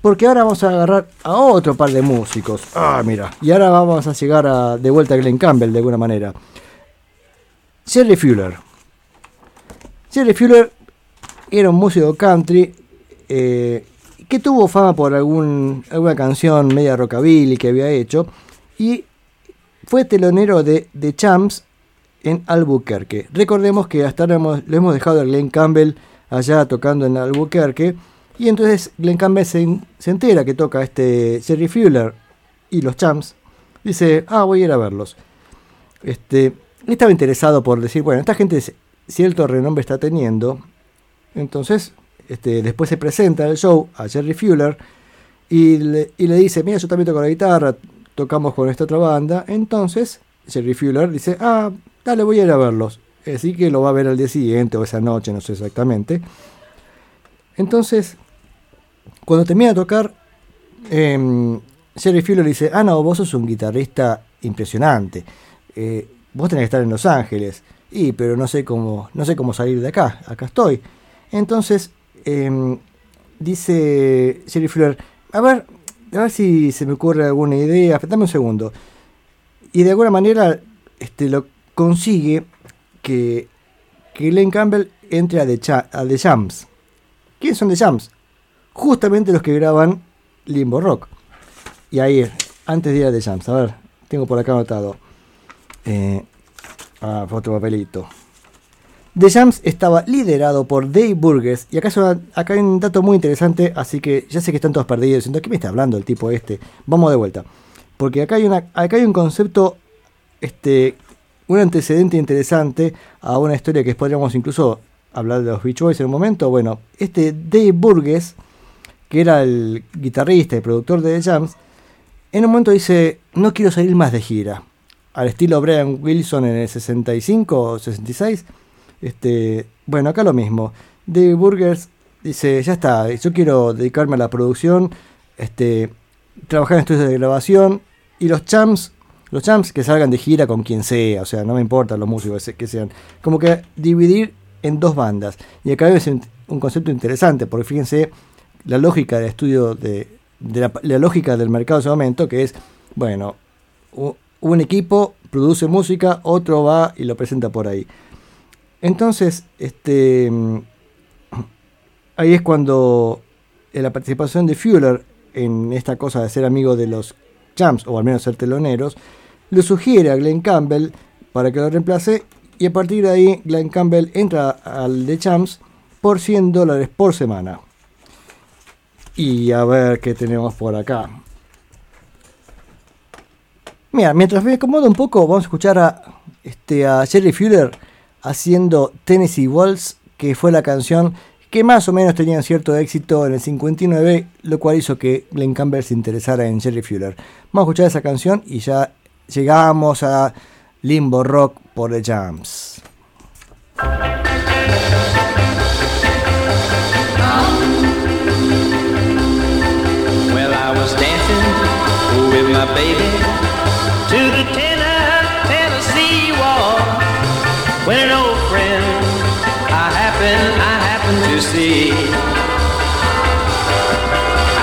Porque ahora vamos a agarrar a otro par de músicos. Ah, mira. Y ahora vamos a llegar a, de vuelta a Glenn Campbell de alguna manera. Jerry Fuller. Jerry Fuller era un músico country eh, que tuvo fama por algún, alguna canción media rockabilly que había hecho. Y fue telonero de The Champs en Albuquerque. Recordemos que hasta ahora hemos, lo hemos dejado a Glenn Campbell allá tocando en Albuquerque. Y entonces Glenn Campbell se, se entera que toca este Jerry Fuller y los Champs. Dice, ah, voy a ir a verlos. Este, estaba interesado por decir, bueno, esta gente cierto renombre está teniendo. Entonces, este, después se presenta el show a Jerry Fuller y le, y le dice, mira, yo también toco la guitarra, tocamos con esta otra banda. Entonces, Jerry Fuller dice, ah, dale, voy a ir a verlos. Así que lo va a ver al día siguiente o esa noche, no sé exactamente. Entonces, cuando termina de tocar, em, Jerry Fuller dice, ah, no, vos sos un guitarrista impresionante. Eh, vos tenés que estar en Los Ángeles. Y, pero no sé cómo, no sé cómo salir de acá. Acá estoy. Entonces, em, dice Jerry Fuller, a ver, a ver si se me ocurre alguna idea. Dame un segundo. Y de alguna manera este, lo consigue que, Glenn Campbell entre a The, a The Jams. ¿Quiénes son The Jams? Justamente los que graban Limbo Rock. Y ahí, antes de ir a The Jams, a ver, tengo por acá anotado. Eh, ah, otro papelito. The Jams estaba liderado por Dave Burgess. Y acá, acá hay un dato muy interesante, así que ya sé que están todos perdidos. Diciendo, ¿qué me está hablando el tipo este? Vamos de vuelta. Porque acá hay, acá hay un concepto, este, un antecedente interesante a una historia que podríamos incluso hablar de los Beach Boys en un momento. Bueno, este Dave Burgess, que era el guitarrista y productor de The Jams, en un momento dice, no quiero salir más de gira. Al estilo Brian Wilson en el 65 o 66 este, bueno, acá lo mismo. David Burgers dice, ya está, yo quiero dedicarme a la producción, este, trabajar en estudios de grabación y los champs, los champs que salgan de gira con quien sea, o sea, no me importa los músicos que sean, como que dividir en dos bandas. Y acá es un concepto interesante, porque fíjense la lógica del estudio de, la, la, lógica del mercado de ese momento, que es, bueno, un equipo produce música, otro va y lo presenta por ahí. Entonces, este, ahí es cuando la participación de Fuller en esta cosa de ser amigo de los Champs, o al menos ser teloneros, le sugiere a Glenn Campbell para que lo reemplace y a partir de ahí Glenn Campbell entra al The Champs por 100 dólares por semana. Y a ver qué tenemos por acá. Mira, mientras me acomodo un poco, vamos a escuchar a, este, a Jerry Fuller haciendo Tennessee Waltz, que fue la canción que más o menos tenía cierto éxito en el 59, lo cual hizo que Glenn Campbell se interesara en Jerry Fuller. Vamos a escuchar esa canción y ya llegamos a Limbo Rock por The Jams. Well, I was dancing with my baby to the Tennessee wall. when an old friend I I happen to see.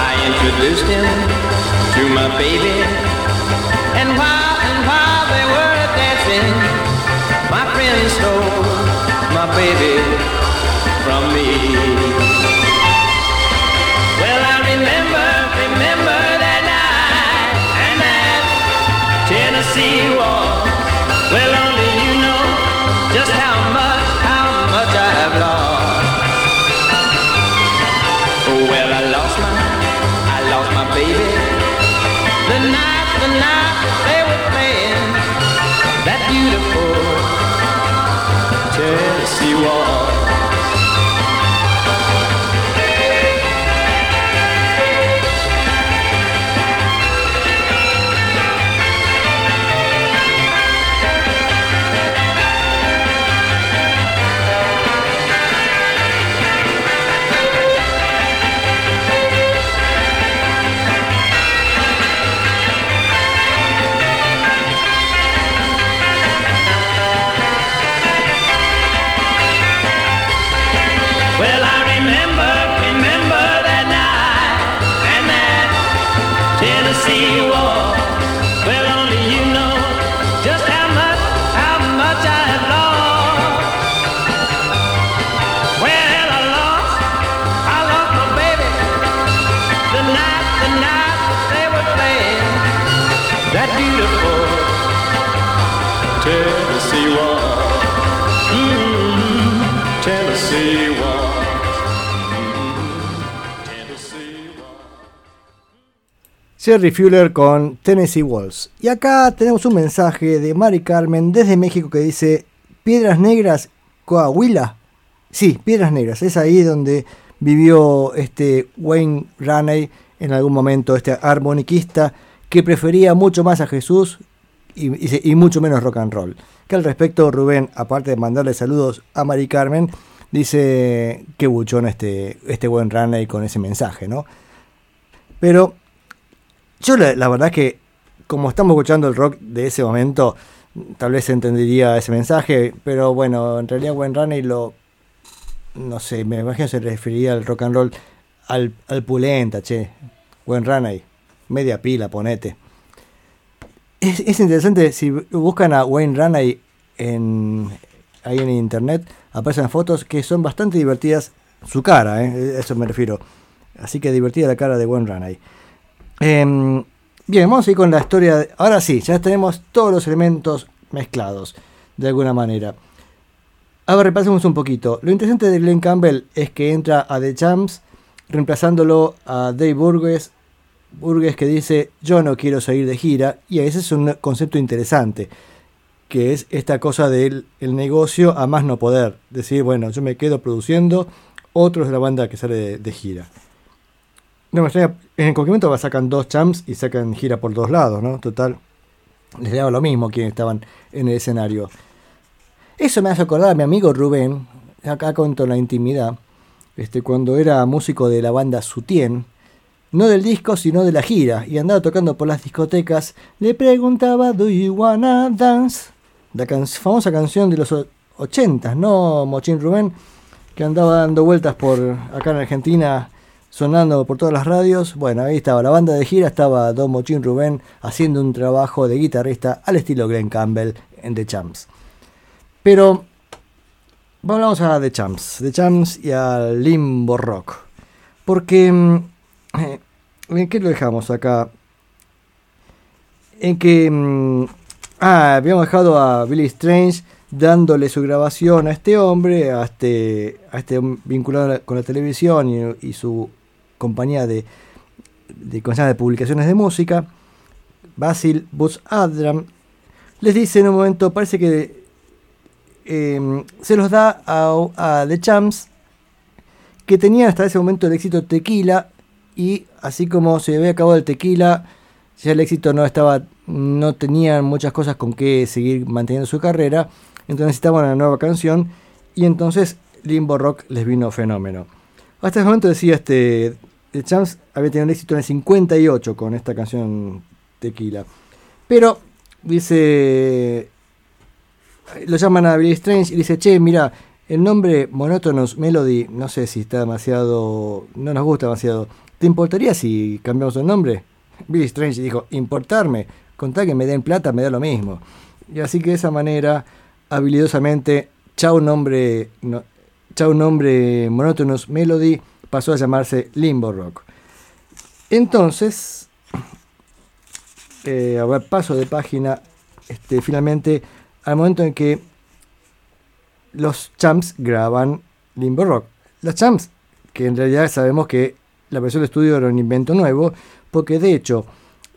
I introduced him to my baby, friend stole my baby from me. Jerry Fuller con Tennessee Walls. Y acá tenemos un mensaje de Mari Carmen desde México que dice: Piedras Negras, Coahuila. Sí, Piedras Negras, es ahí donde vivió este Wayne Raney en algún momento, este armoniquista que prefería mucho más a Jesús y, mucho menos rock and roll. Que al respecto, Rubén, aparte de mandarle saludos a Mari Carmen, dice que buchón este, este buen Raney con ese mensaje, ¿no? Pero yo la, la verdad que, como estamos escuchando el rock de ese momento, tal vez entendería ese mensaje, pero bueno, en realidad Wayne Raney lo, no sé, me imagino se refería al rock and roll, al, al pulenta, che, Wayne Raney, media pila, ponete. Es, es interesante, si buscan a Wayne Raney en, ahí en internet, aparecen fotos que son bastante divertidas, su cara, ¿eh? eso me refiero. Así que divertida la cara de Wayne Raney. Em, Bien, vamos a ir con la historia. de- Ahora sí, ya tenemos todos los elementos mezclados, de alguna manera. A ver, repasemos un poquito. Lo interesante de Glenn Campbell es que entra a The Champs, reemplazándolo a Dave Burgess, Burgess que dice, yo no quiero salir de gira, y ese es un concepto interesante, que es esta cosa del el negocio a más no poder. Decir, bueno, yo me quedo produciendo, otro es la banda que sale de, de gira. No en cualquier momento sacan dos champs y sacan gira por dos lados, ¿no? Total, les daba lo mismo quienes estaban en el escenario. Eso me hace acordar a mi amigo Rubén, acá cuento la intimidad, este, cuando era músico de la banda Sutien, no del disco, sino de la gira, y andaba tocando por las discotecas, le preguntaba, ¿Do you wanna dance? La famosa canción de los 80, ¿no, Mochín Rubén? Que andaba dando vueltas por acá en Argentina, sonando por todas las radios. Bueno, ahí estaba la banda de gira, estaba Don Mochín Rubén haciendo un trabajo de guitarrista al estilo Glenn Campbell en The Champs. Pero vamos a The Champs, The Champs y al Limbo Rock. Porque, mm, eh, ¿en qué lo dejamos acá? En que, mm, ah, habíamos dejado a Billy Strange dándole su grabación a este hombre, a este, a este vinculado con la televisión y su compañía de, de, de publicaciones de música, Basil Butch Adram, les dice en un momento, parece que eh, se los da a, a The Champs, que tenían hasta ese momento el éxito tequila, y así como se había acabado el tequila, ya el éxito no estaba, no tenían muchas cosas con que seguir manteniendo su carrera, entonces necesitaban una nueva canción, y entonces Limbo Rock les vino fenómeno. Hasta ese momento decía este, The Champs había tenido un éxito en el 58 con esta canción Tequila. Pero dice lo llaman a Billy Strange y dice, che, mira, el nombre Monotonous Melody, no sé si está demasiado, no nos gusta demasiado. ¿Te importaría si cambiamos el nombre? Billy Strange dijo, importarme, contar que me den plata me da lo mismo. Y así que de esa manera, habilidosamente, chau nombre, no, chau nombre Monotonous Melody pasó a llamarse Limbo Rock. Entonces, eh, a ver, paso de página, este, finalmente, al momento en que los Champs graban Limbo Rock. Los Champs, que en realidad sabemos que la versión de estudio era un invento nuevo, porque de hecho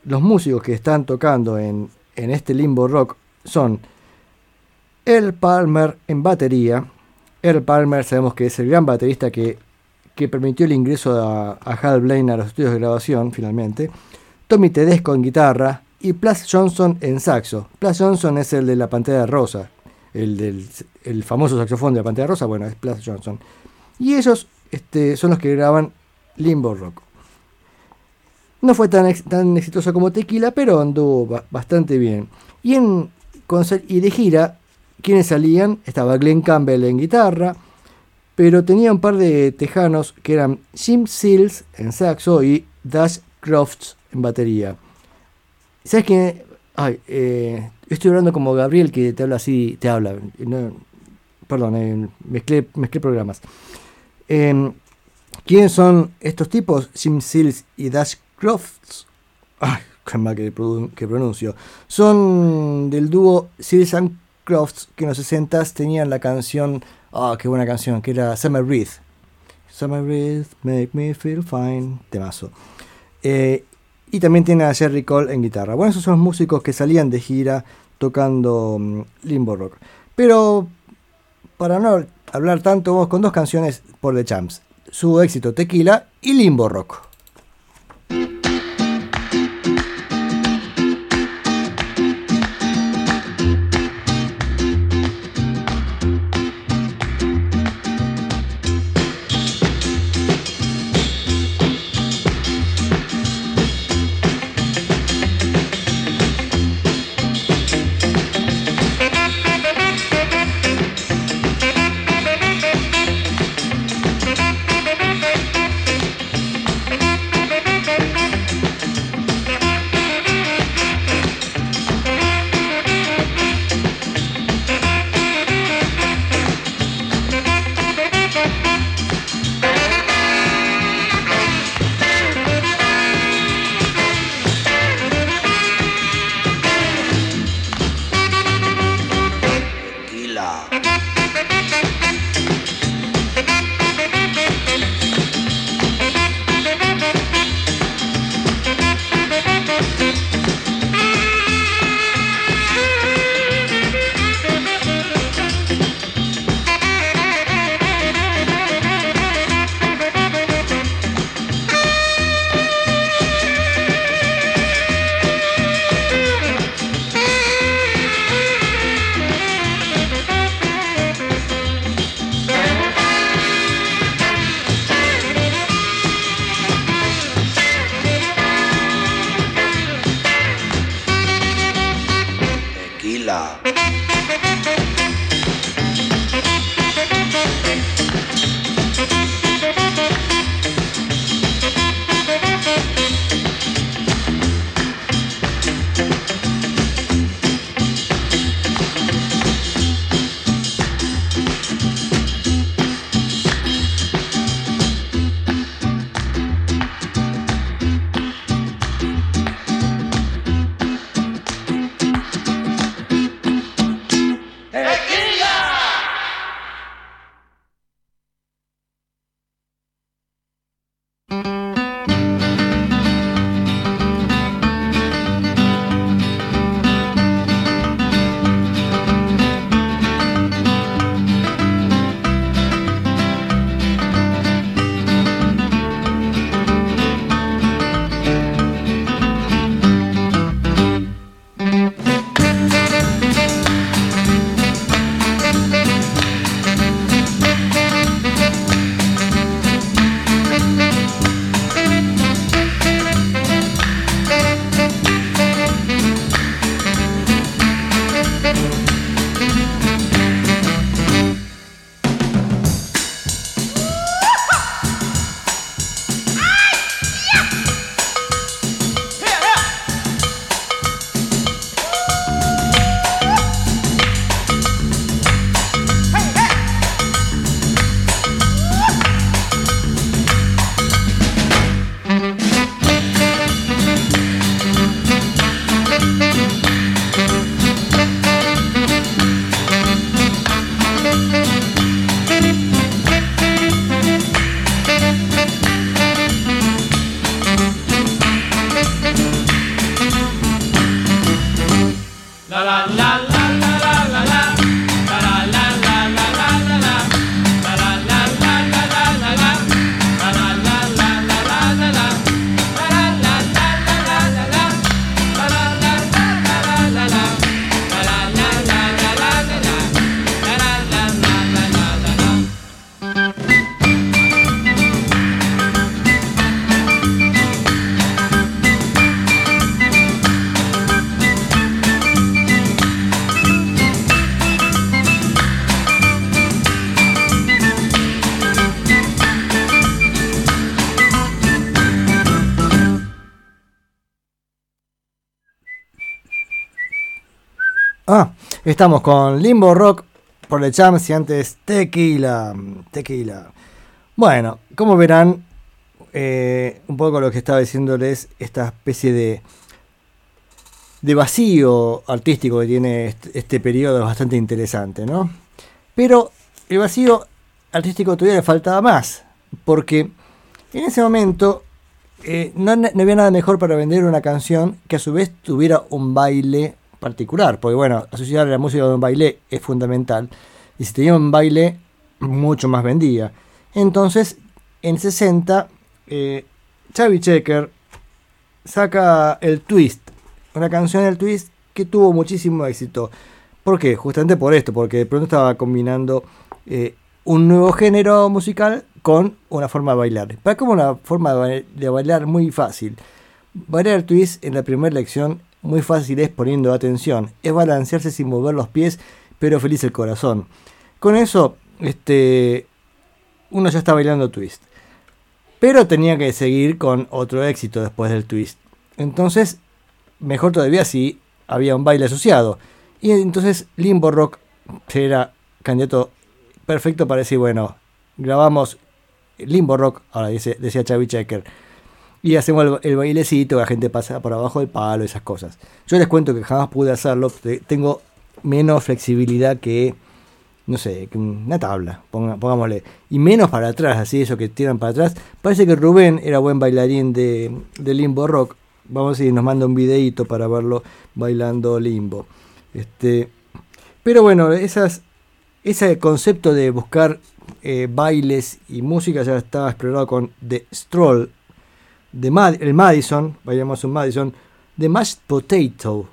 los músicos que están tocando en, en este Limbo Rock son Earl Palmer en batería. Earl Palmer sabemos que es el gran baterista que, que permitió el ingreso a, Hal Blaine a los estudios de grabación finalmente. Tommy Tedesco en guitarra y Plas Johnson en saxo. Plas Johnson es el de la pantalla rosa, el del el famoso saxofón de la pantalla rosa, bueno, es Plas Johnson. Y ellos este, son los que graban Limbo Rock. No fue tan, tan exitoso como Tequila, pero anduvo ba- bastante bien. Y, en, y de gira, quienes salían, estaba Glenn Campbell en guitarra, pero tenía un par de tejanos que eran Jim Seals en saxo y Dash Crofts en batería. ¿Sabes qué? Ay, eh, estoy hablando como Gabriel que te habla así, te habla. Perdón, eh, mezclé, mezclé programas. Em, ¿Quiénes son estos tipos? Jim Seals y Dash Crofts. Ay, qué mal que, que pronuncio. Son del dúo Seals and Crofts que en los 60 tenían la canción. Ah, qué buena canción, que era Summer Breeze. Summer Breeze, make me feel fine. Temazo. Eh, y también tiene a Jerry Cole en guitarra. Bueno, esos son los músicos que salían de gira tocando mm, Limbo Rock. Pero para no hablar tanto, vamos con dos canciones por The Champs. Su éxito Tequila y Limbo Rock. Estamos con Limbo Rock por el Champs y antes Tequila. Tequila. Bueno, como verán, eh, un poco lo que estaba diciéndoles, esta especie de, de vacío artístico que tiene este, este periodo es bastante interesante, ¿no? Pero el vacío artístico todavía le faltaba más, porque en ese momento eh, no, no había nada mejor para vender una canción que a su vez tuviera un baile particular, porque bueno, asociar la música con un baile es fundamental, y si tenía un baile, mucho más vendía. Entonces, en 60, eh, Chavi Checker saca el Twist, una canción del Twist que tuvo muchísimo éxito. ¿Por qué? Justamente por esto, porque de pronto estaba combinando eh, un nuevo género musical con una forma de bailar. Para como una forma de bailar muy fácil. Bailar el twist en la primera lección muy fácil es poniendo atención. Es balancearse sin mover los pies, pero feliz el corazón. Con eso, este, uno ya está bailando twist. Pero tenía que seguir con otro éxito después del twist. Entonces, mejor todavía si había un baile asociado. Y entonces Limbo Rock era candidato perfecto para decir, bueno, grabamos Limbo Rock, ahora dice, decía Chavi Checker, y hacemos el, bailecito, la gente pasa por abajo del palo, esas cosas. Yo les cuento que jamás pude hacerlo, te- tengo menos flexibilidad que no sé, una tabla, ponga- pongámosle. Y menos para atrás, así, eso que tiran para atrás. Parece que Rubén era buen bailarín de, limbo rock. Vamos a si nos manda un videíto para verlo bailando limbo. Este, pero bueno, esas, ese concepto de buscar eh, bailes y música ya estaba explorado con The Stroll, de el Madison, bailamos un Madison, de Mashed Potato.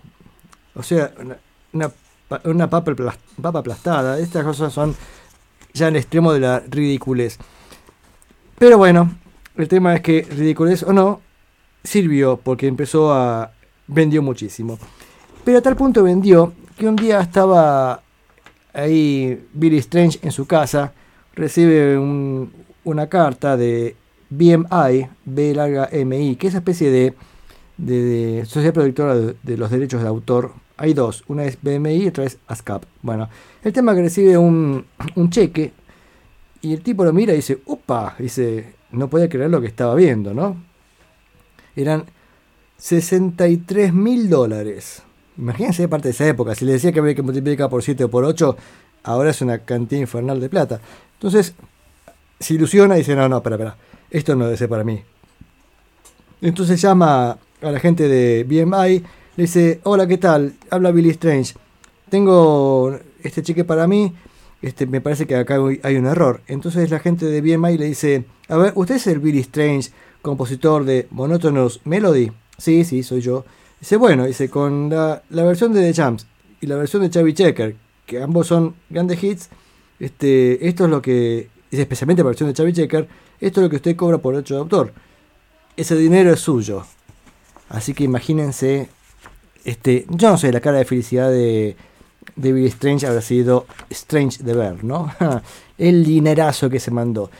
O sea, una, una, una papa, papa aplastada. Estas cosas son ya en extremo de la ridiculez. Pero bueno, el tema es que ridiculez o no, sirvió porque empezó a... vendió muchísimo. Pero a tal punto vendió que un día estaba ahí Billy Strange en su casa, recibe un- una carta de BMI, B larga MI, que es una especie de, de, de sociedad productora de, los derechos de autor. Hay dos, una es BMI y otra es ASCAP. Bueno, el tema que recibe un, un cheque y el tipo lo mira y dice, ¡opa! Dice, no puede creer lo que estaba viendo, ¿no? Eran 63 mil dólares. Imagínense parte de esa época. Si le decía que había que multiplicar por 7 o por 8, ahora es una cantidad infernal de plata. Entonces, se ilusiona y dice, no, no, espera, espera, esto no debe ser para mí. Entonces llama a la gente de BMI, le dice, hola, ¿qué tal? Habla Billy Strange. Tengo este cheque para mí, este, me parece que acá hay- un error. Entonces la gente de BMI le dice, a ver, ¿usted es el Billy Strange, compositor de Monotonous Melody? Sí, sí, soy yo. Dice, bueno, dice, con la, versión de The Champs y la versión de Chubby Checker, que ambos son grandes hits, este, esto es lo que, especialmente la versión de Chubby Checker, esto es lo que usted cobra por hecho de autor. Ese dinero es suyo. Así que imagínense, este, yo no sé, la cara de felicidad de, Billy Strange habrá sido strange de ver, ¿no? El dinerazo que se mandó.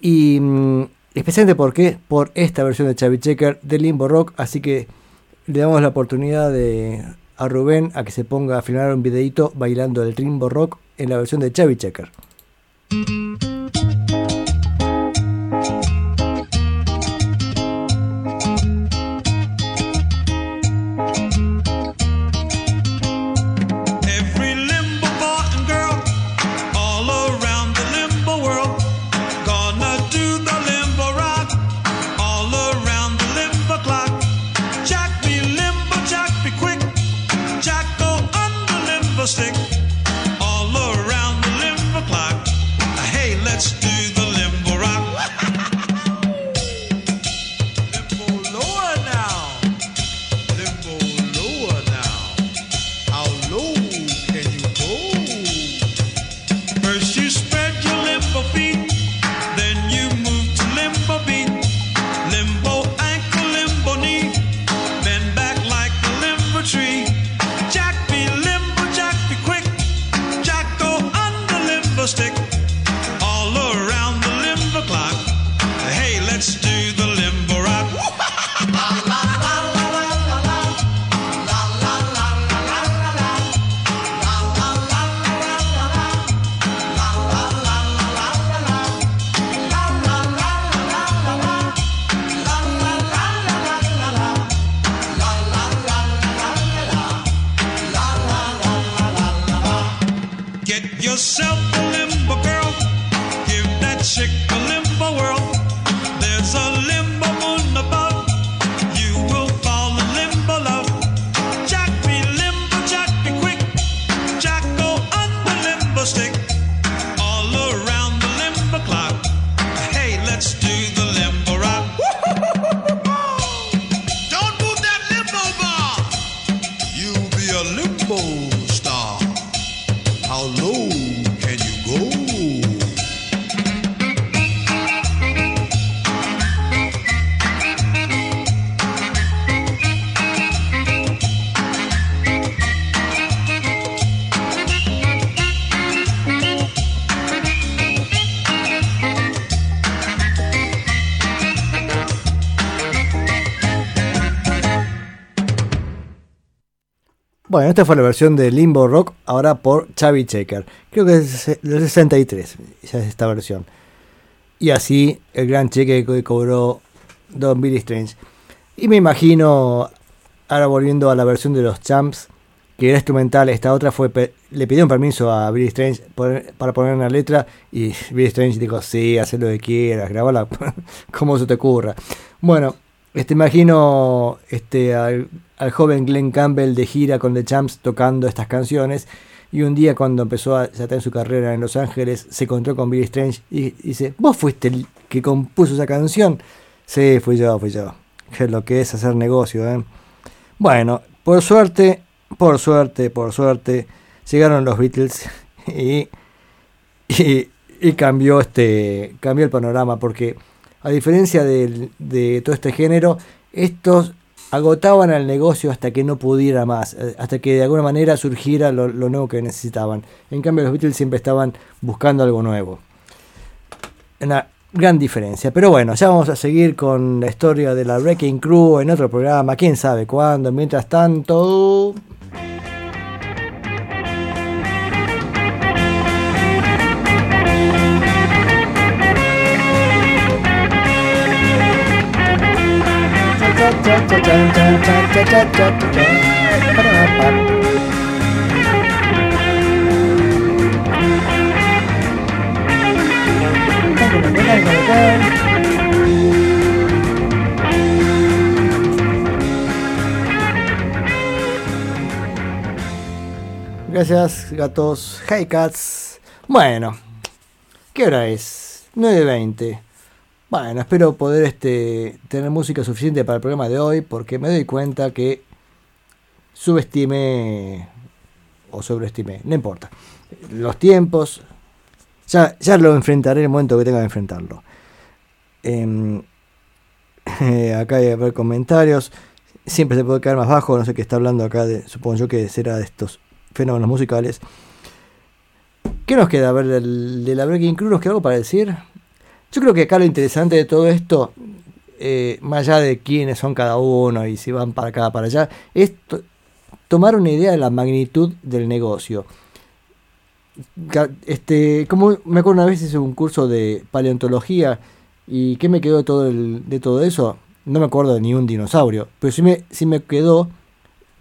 Y mm, especialmente porque por esta versión de Chubby Checker de Limbo Rock, así que le damos la oportunidad de, a Rubén a que se ponga a filmar un videito bailando el Limbo Rock en la versión de Chubby Checker. Esta fue la versión de Limbo Rock, ahora por Chubby Checker. Creo que es del 63, ya es esta versión. Y así el gran cheque que cobró Don Billy Strange. Y me imagino, ahora volviendo a la versión de los Champs, que era instrumental. Esta otra fue le pidieron permiso a Billy Strange para poner una letra y Billy Strange dijo, sí, haz lo que quieras, grabala como se te ocurra. Bueno, este, imagino este, al joven Glenn Campbell de gira con The Champs tocando estas canciones. Y un día cuando empezó a tener su carrera en Los Ángeles, se encontró con Billy Strange y dice, ¿vos fuiste el que compuso esa canción? Sí, fui yo, fui yo. Que es lo que es hacer negocio, ¿eh? Bueno, por suerte, por suerte, por suerte, llegaron los Beatles y, y, y cambió este cambió el panorama porque a diferencia del- de, todo este género, estos agotaban el negocio hasta que no pudiera más, eh, hasta que de alguna manera surgiera lo, lo nuevo que necesitaban. En cambio, los Beatles siempre estaban buscando algo nuevo. Una gran diferencia. Pero bueno, ya vamos a seguir con la historia de la Wrecking Crew en otro programa, quién sabe cuándo. Mientras tanto... Gracias, gatos. Hey, cats. Bueno, ¿qué hora es? 9.20. Bueno, espero poder este, tener música suficiente para el programa de hoy porque me doy cuenta que subestimé o sobreestimé, no importa. Los tiempos, ya, ya lo enfrentaré en el momento que tenga que enfrentarlo. Em, acá hay a ver comentarios. Siempre se puede quedar más bajo, no sé qué está hablando acá, de, supongo yo que será de estos fenómenos musicales. ¿Qué nos queda? A ver, del- de la Breaking Crew, ¿nos algo para decir? Yo creo que acá lo interesante de todo esto, eh, más allá de quiénes son cada uno y si van para acá, para allá, es to- tomar una idea de la magnitud del negocio. Este, como me acuerdo una vez hice un curso de paleontología y ¿qué me quedó de todo, el- de todo eso? No me acuerdo de ni un dinosaurio, pero sí me, sí me quedó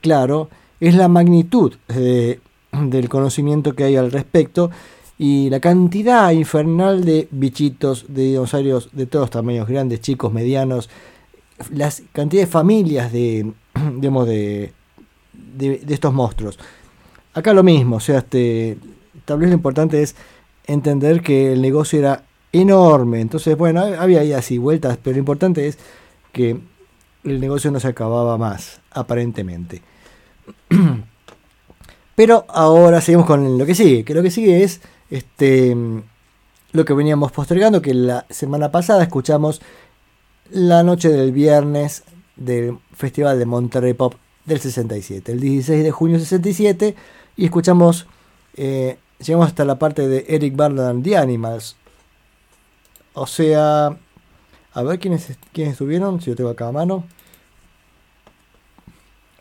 claro es la magnitud de- del conocimiento que hay al respecto y la cantidad infernal de bichitos, de dinosaurios de todos tamaños, grandes, chicos, medianos, las cantidad de familias de, digamos, de, de, de estos monstruos. Acá lo mismo, o sea, este, tal vez lo importante es entender que el negocio era enorme, entonces, bueno, había ahí así vueltas, pero lo importante es que el negocio no se acababa más, aparentemente. Pero ahora seguimos con lo que sigue, que lo que sigue es este lo que veníamos postergando, que la semana pasada escuchamos la noche del viernes del Festival de Monterrey Pop del 67, el 16 de junio del 67, y escuchamos, eh, llegamos hasta la parte de Eric Burdon and the Animals. O sea, a ver quiénes, quiénes estuvieron, si yo tengo acá a mano.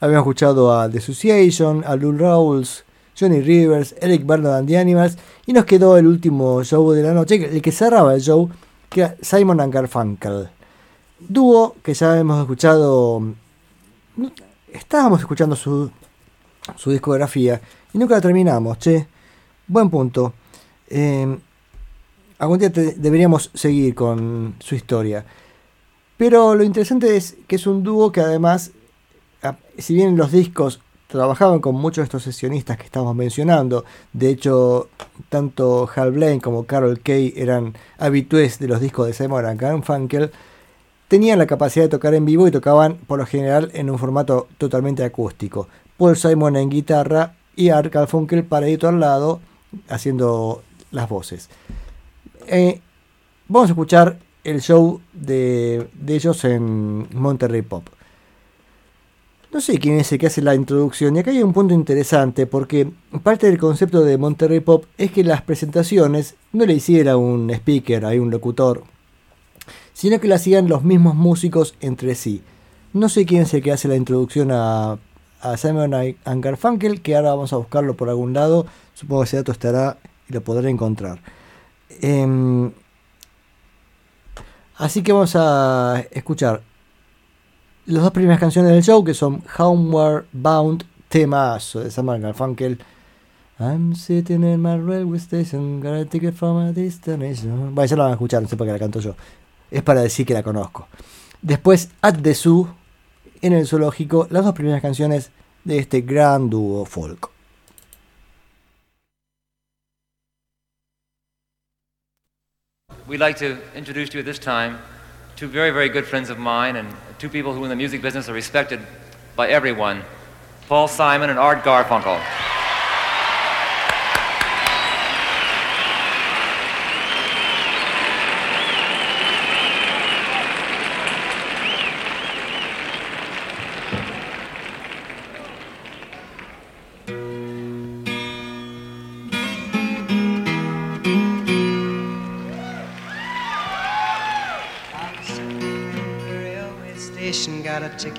Habíamos escuchado a The Association, a Lou Rawls, Johnny Rivers, Eric Burdon and the Animals, y nos quedó el último show de la noche, el que cerraba el show, que era Simon and Garfunkel. Dúo que ya hemos escuchado, estábamos escuchando su, su discografía y nunca la terminamos, che. Buen punto. Eh, algún día deberíamos seguir con su historia. Pero lo interesante es que es un dúo que además, si bien los discos trabajaban con muchos de estos sesionistas que estamos mencionando, de hecho, tanto Hal Blaine como Carol Kay eran habitués de los discos de Simon Garfunkel, tenían la capacidad de tocar en vivo y tocaban por lo general en un formato totalmente acústico. Paul Simon en guitarra y Art Garfunkel paradito al lado haciendo las voces. Eh, vamos a escuchar el show de, de ellos en Monterrey Pop. No sé quién es el que hace la introducción, y acá hay un punto interesante, porque parte del concepto de Monterrey Pop es que las presentaciones no le hiciera un speaker, hay un locutor, sino que la hacían los mismos músicos entre sí. No sé quién es el que hace la introducción a, a Simon and Garfunkel, que ahora vamos a buscarlo por algún lado, supongo que ese dato estará y lo podré encontrar. Em, así que vamos a escuchar las dos primeras canciones del show, que son Homeward Bound temazo de Simon Garfunkel. I'm sitting in my railway station, got a ticket for my destination. Bueno, ya la van a escuchar, no sé por qué la canto yo. Es para decir que la conozco. Después, At the Zoo, en el zoológico, las dos primeras canciones de este gran dúo folk. We'd like to introduce you at this time two very, very good friends of mine and two people who in the music business are respected by everyone, Paul Simon and Art Garfunkel.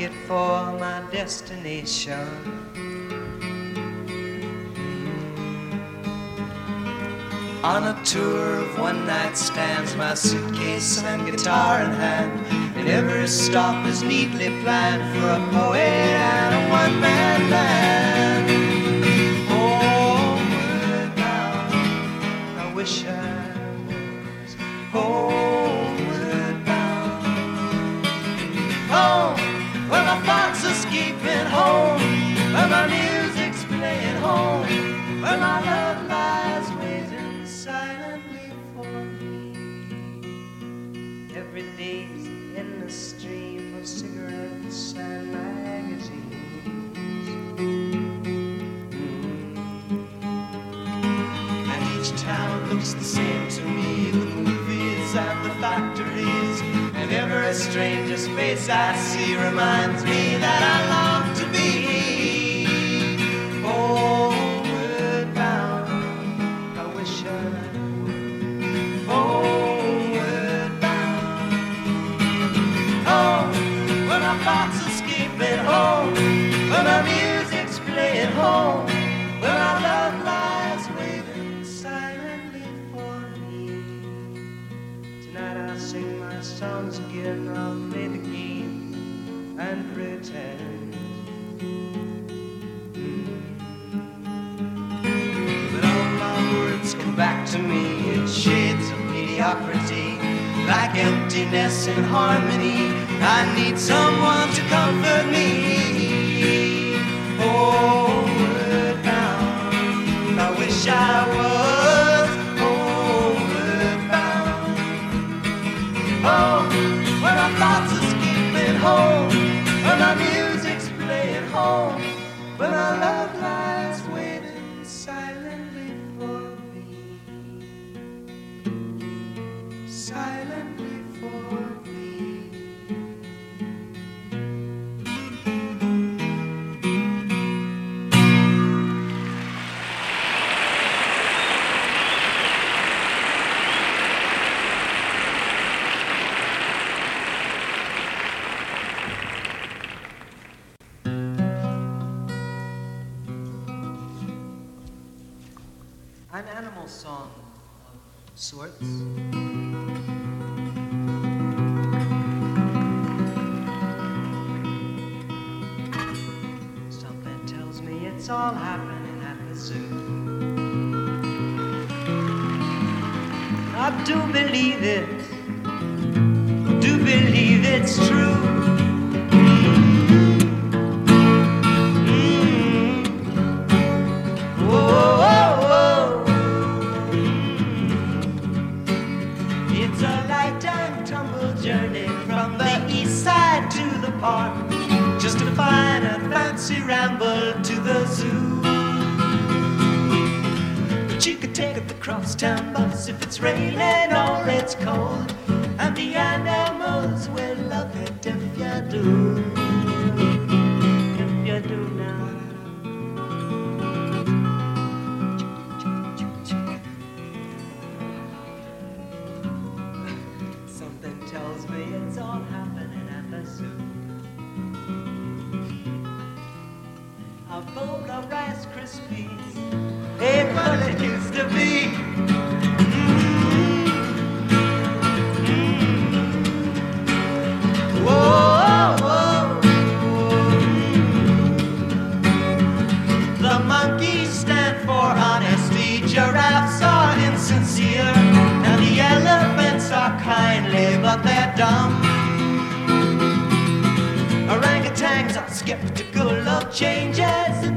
Ticket for my destination. On a tour of one night stands, my suitcase and guitar in hand. And every stop is neatly planned for a poet and a one man band. Homeward bound, I wish I was same to me the movies and the factories. And every stranger's face I see reminds me that I emptiness and harmony. I need someone to comfort me. Oh, homeward bound, I wish I was oh, homeward bound. Home, where my thoughts escaping home,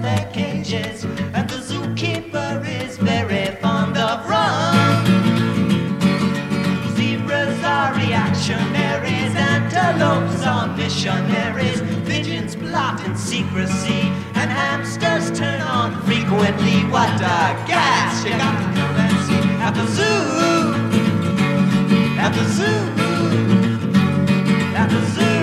their cages, and the zookeeper is very fond of rum. Zebras are reactionaries, antelopes are missionaries, pigeons plot in secrecy, and hamsters turn on frequently. What a gas! You got to come and see at the zoo, at the zoo, at the zoo.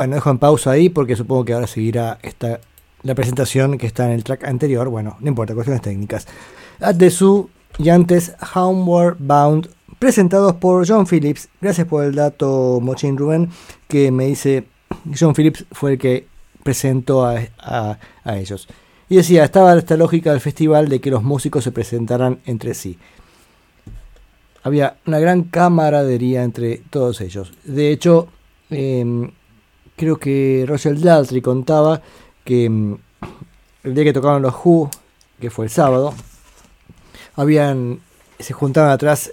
Bueno, dejo en pausa ahí porque supongo que ahora seguirá esta, la presentación que está en el track anterior. Bueno, no importa, cuestiones técnicas. At the Zoo y antes Homeward Bound, presentados por John Phillips. Gracias por el dato, Mochin Rubén, que me dice John Phillips fue el que presentó a, a- a ellos. Y decía, estaba esta lógica del festival de que los músicos se presentaran entre sí. Había una gran camaradería entre todos ellos. De hecho, em, creo que Roger Daltrey contaba que mm, el día que tocaron los Who, que fue el sábado, habían se juntaron atrás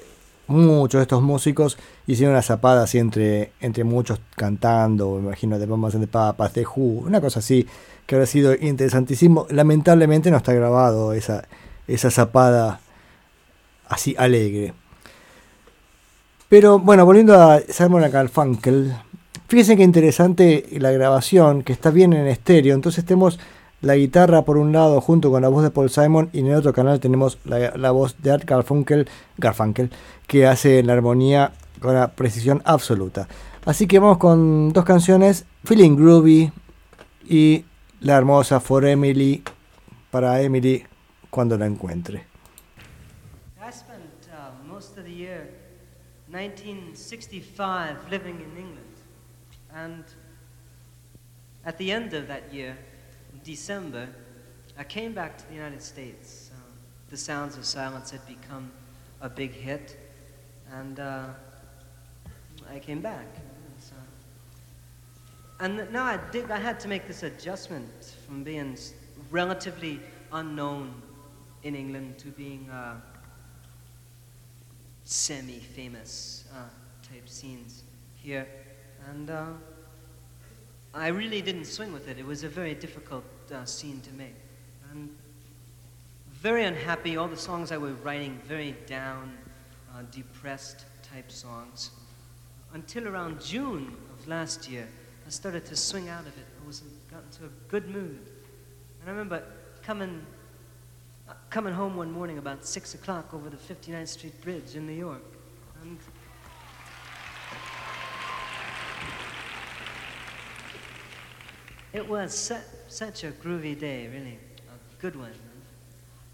muchos de estos músicos hicieron una zapada así entre, entre muchos cantando, me imagino de Bombas the Papas, de Who, una cosa así que habrá sido interesantísimo. Lamentablemente no está grabado esa, esa zapada así alegre. Pero bueno, volviendo a Simon Garfunkel, fíjense que interesante la grabación, que está bien en estéreo. Entonces tenemos la guitarra por un lado junto con la voz de Paul Simon y en el otro canal tenemos la, la voz de Art Garfunkel, Garfunkel, que hace la armonía con una precisión absoluta. Así que vamos con dos canciones, Feeling Groovy y la hermosa For Emily, para Emily cuando la encuentre. I spent uh, most of the year 1965 living in England. And at the end of that year, December, I came back to the United States. Uh, the Sounds of Silence had become a big hit. And uh, I came back. So- and now I did. I had to make this adjustment from being relatively unknown in England to being uh, semi-famous uh, type scenes here, and uh, I really didn't swing with it. It was a very difficult uh, scene to make, and very unhappy. All the songs I was writing, very down, uh, depressed type songs. Until around June of last year, I started to swing out of it. I was got into a good mood, and I remember coming uh, coming home one morning about 6 o'clock over the 59th Street Bridge in New York. And it was su- such a groovy day, really. A good one.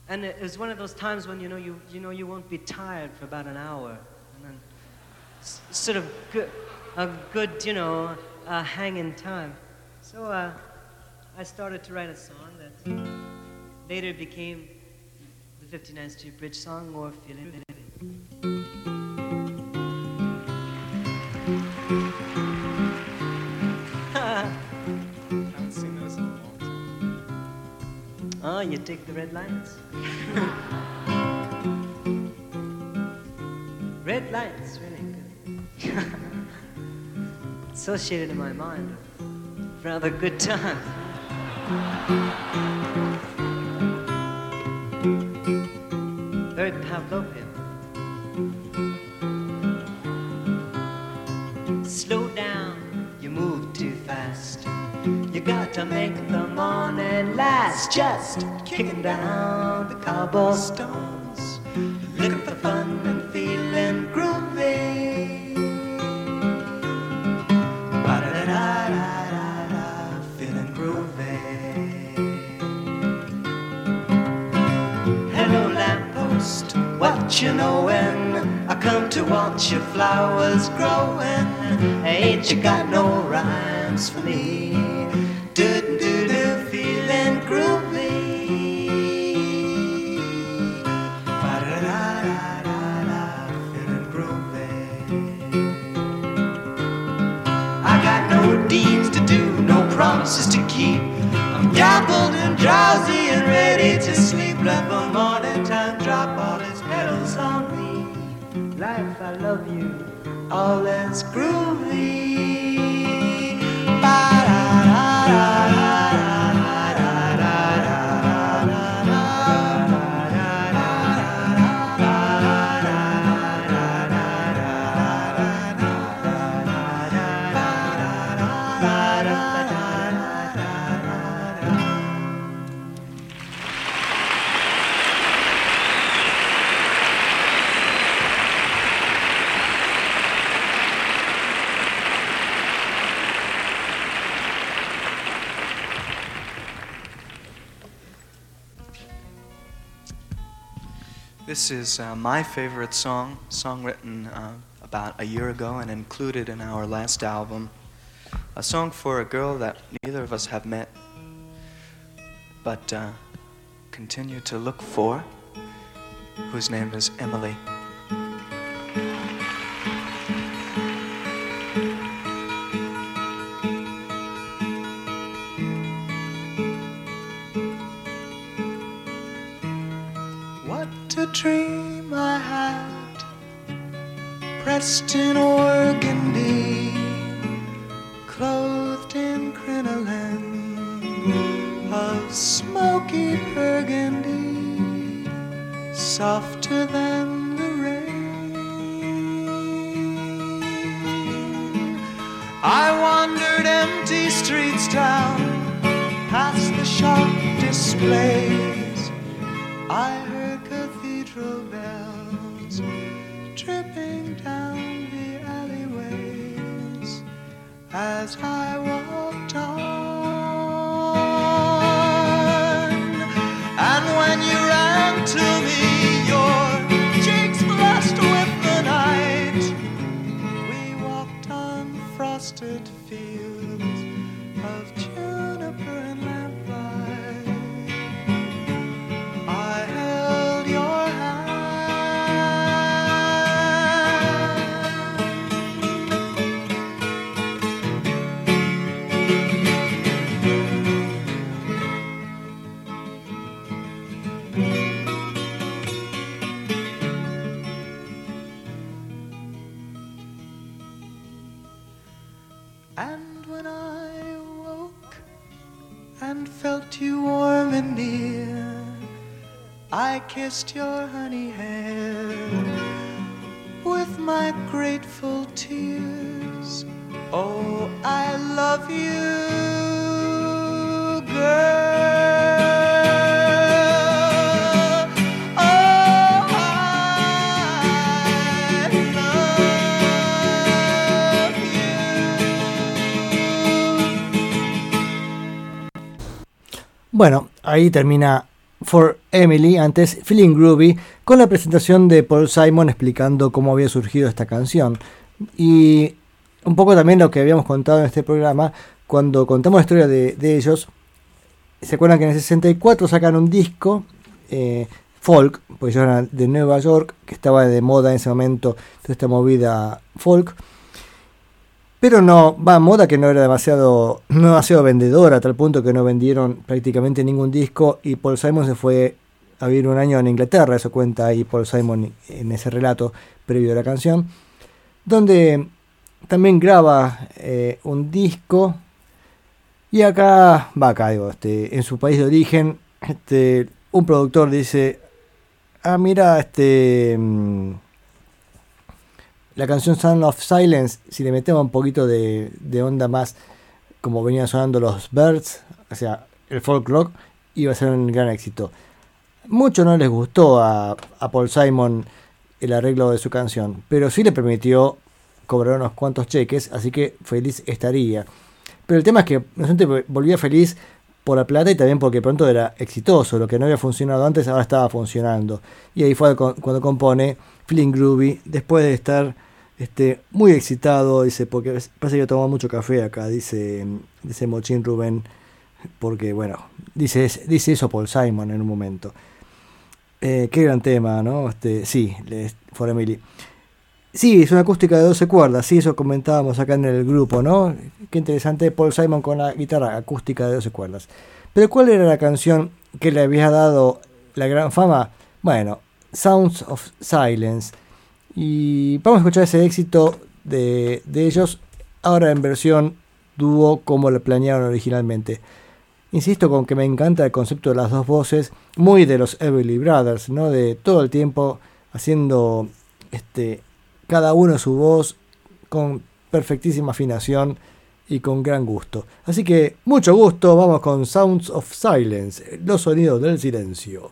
And it was one of those times when you know you, you know you won't be tired for about an hour. And then s- sort of good, a good, you know, uh, hanging time. So uh, I started to write a song that later became the 59th Street Bridge song or Feeling Oh, you dig the red lights? red lights, really. Associated in my mind with rather good times. Very Pavlovian. Slow down, you move too fast. You got to make the morning last. Just kicking down the cobblestones, looking for fun and feeling groovy. Ba-da-da-da-da-da, feeling groovy. Hello, lamppost, what you knowin'? I come to watch your flowers growing. Ain't you got no rhymes for me? Keep. I'm Dappled and drowsy and ready to sleep. Let the morning time drop all its petals on me. Life, I love you. All is groovy. This is uh, my favorite song, song written uh, about a year ago and included in our last album. A song for a girl that neither of us have met, but uh, continue to look for, whose name is Emily. Dream I had, pressed in organdy, clothed in crinoline of smoky burgundy, softer than the rain. I wandered empty streets down, past the shop displays. I as I walked on. I kissed your honey hair with my grateful tears. Oh, I love you, girl. Oh, I love you. Bueno, ahí termina For Emily, antes Feeling Groovy, con la presentación de Paul Simon explicando cómo había surgido esta canción. Y un poco también lo que habíamos contado en este programa, cuando contamos la historia de, de ellos, se acuerdan que en el 64 sacan un disco eh, folk, porque ellos eran de Nueva York, que estaba de moda en ese momento, toda esta movida folk. Pero no, va, moda que no era demasiado, no demasiado vendedora, a tal punto que no vendieron prácticamente ningún disco y Paul Simon se fue a vivir un año en Inglaterra, eso cuenta ahí Paul Simon en ese relato previo a la canción, donde también graba eh, un disco y acá, va acá, digo, este, en su país de origen, este, un productor dice, ah, mira, este... mm, la canción Sound of Silence, si le metemos un poquito de, de onda más como venían sonando los Birds, o sea, el folk rock, iba a ser un gran éxito. Mucho no les gustó a, Paul Simon el arreglo de su canción, pero sí le permitió cobrar unos cuantos cheques, así que feliz estaría. Pero el tema es que gente volvía feliz por la plata y también porque pronto era exitoso, lo que no había funcionado antes ahora estaba funcionando. Y ahí fue cu- cuando compone Feeling Groovy, después de estar este, muy excitado, dice, porque parece que tomado mucho café acá, dice, dice Mochín Rubén, porque bueno, dice, dice eso Paul Simon en un momento. Eh, qué gran tema, ¿no? Este, sí, For Emily. Sí, es una acústica de 12 cuerdas, sí, eso comentábamos acá en el grupo, ¿no? Qué interesante Paul Simon con la guitarra acústica de 12 cuerdas. Pero ¿cuál era la canción que le había dado la gran fama? Bueno, Sounds of Silence. Y vamos a escuchar ese éxito de, de ellos ahora en versión dúo como lo planearon originalmente. Insisto con que me encanta el concepto de las dos voces, muy de los Everly Brothers, ¿no? De todo el tiempo haciendo este cada uno su voz con perfectísima afinación y con gran gusto. Así que mucho gusto, vamos con Sounds of Silence, los sonidos del silencio.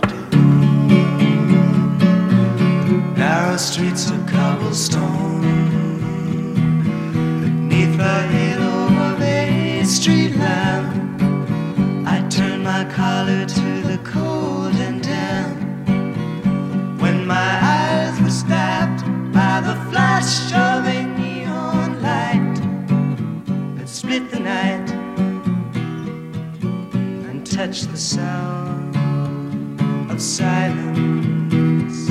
narrow streets of cobblestone, beneath the halo of a street lamp. I turned my collar to the cold and damp. When my eyes were stabbed by the flash of a neon light that split the night and touched the sound of silence.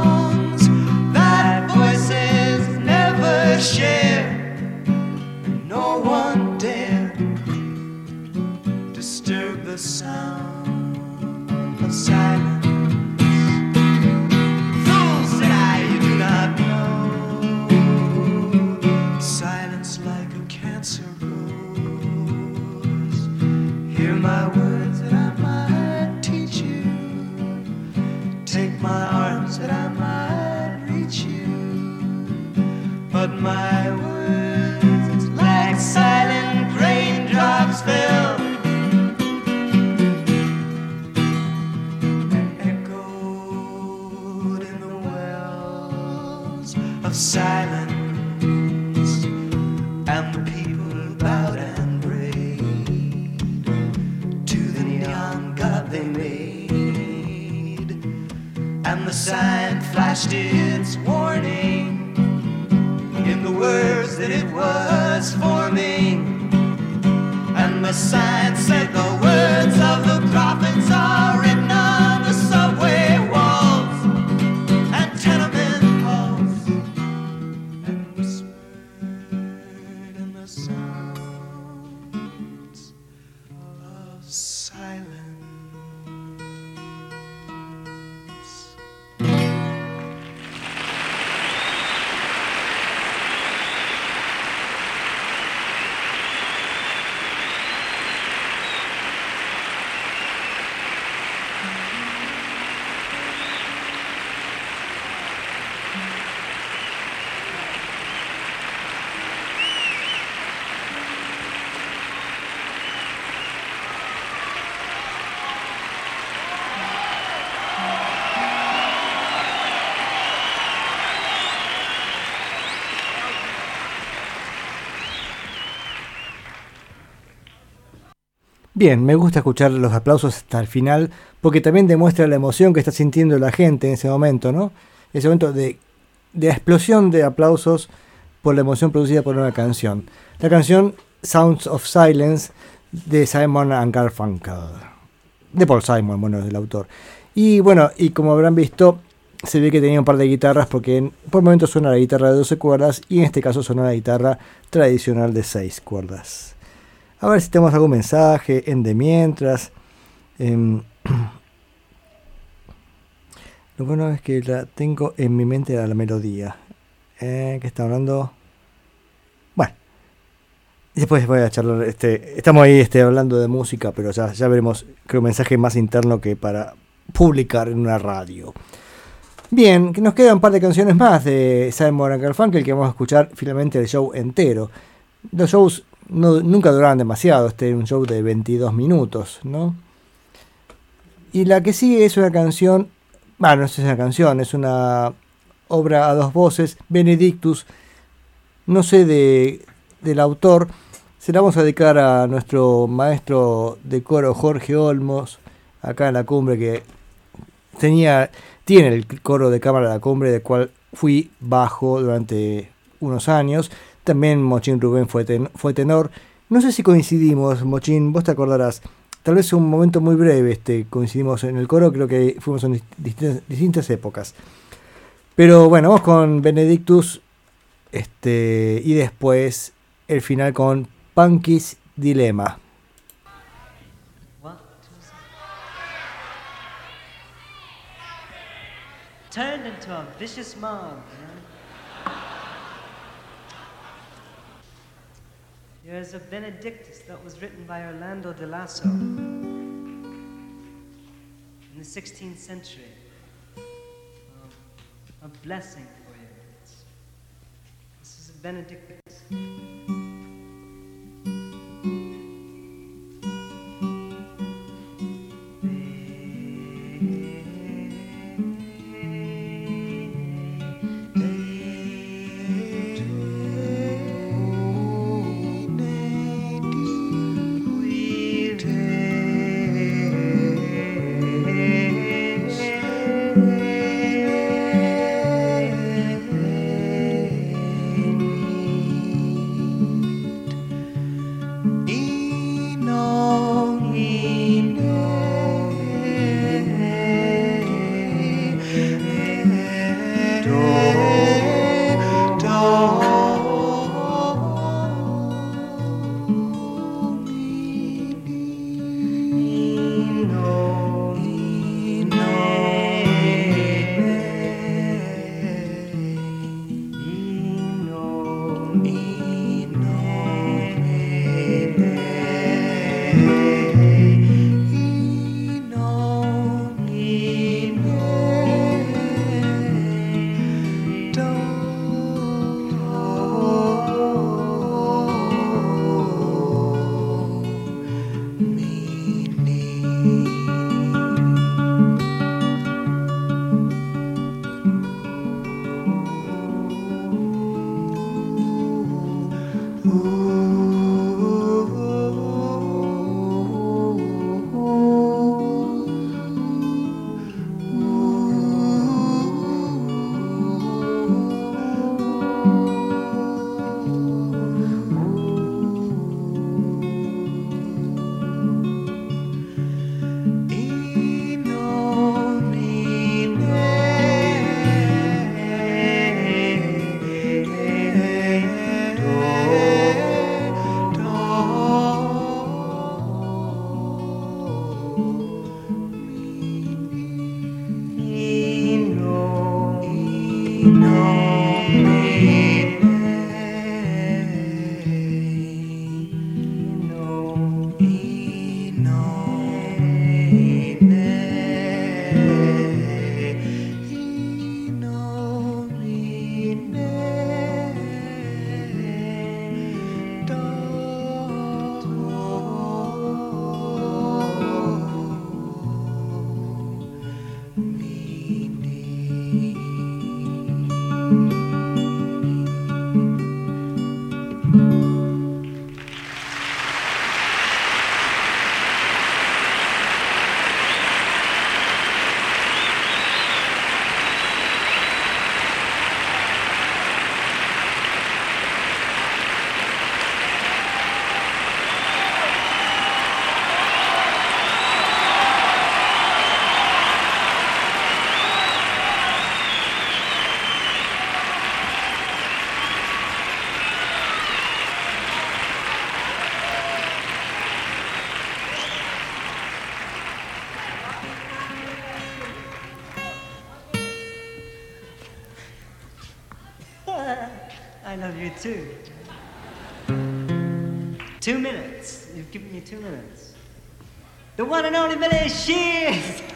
my words, like silent raindrops, fell and echoed in the wells of silence. And the people bowed and prayed to the neon god they made. And the sign flashed its that it was forming. And the sign said the words of the prophets Bien, me gusta escuchar los aplausos hasta el final porque también demuestra la emoción que está sintiendo la gente en ese momento, ¿no? Ese momento de, explosión de aplausos por la emoción producida por una canción. La canción Sounds of Silence de Simon and Garfunkel. De Paul Simon, bueno, del autor. Y bueno, y como habrán visto, se ve que tenía un par de guitarras porque en, por momentos suena la guitarra de 12 cuerdas y en este caso suena la guitarra tradicional de 6 cuerdas. A ver si tenemos algún mensaje en de mientras. Em, lo bueno es que la tengo en mi mente la, la melodía. Eh, que está hablando. Bueno. Después voy a charlar. Este, estamos ahí este, hablando de música, pero ya, ya veremos. Creo un mensaje más interno que para publicar en una radio. Bien, que nos quedan un par de canciones más de Simon Garfunkel que vamos a escuchar finalmente el show entero. Los shows nunca duraban demasiado, este es un show de 22 minutos, ¿no? Y la que sigue es una canción, bueno, no es una canción, es una obra a dos voces, Benedictus, no sé de, del autor, se la vamos a dedicar a nuestro maestro de coro Jorge Olmos, acá en la cumbre que tenía, tiene el coro de cámara de la cumbre, del cual fui bajo durante unos años. También Mochín Rubén fue, ten- fue tenor. No sé si coincidimos, Mochín, vos te acordarás. Tal vez un momento muy breve este, coincidimos en el coro, creo que fuimos en dist- distintas, distintas épocas. Pero bueno, vamos con Benedictus este, y después el final con Punky's Dilema. Turned into a vicious mob. There's a Benedictus that was written by Orlando de Lasso in the 16th century. Um, a blessing for you. It's- this is a. Benedictus you too. Two minutes. You've given me two minutes. The one and only Billy Shears.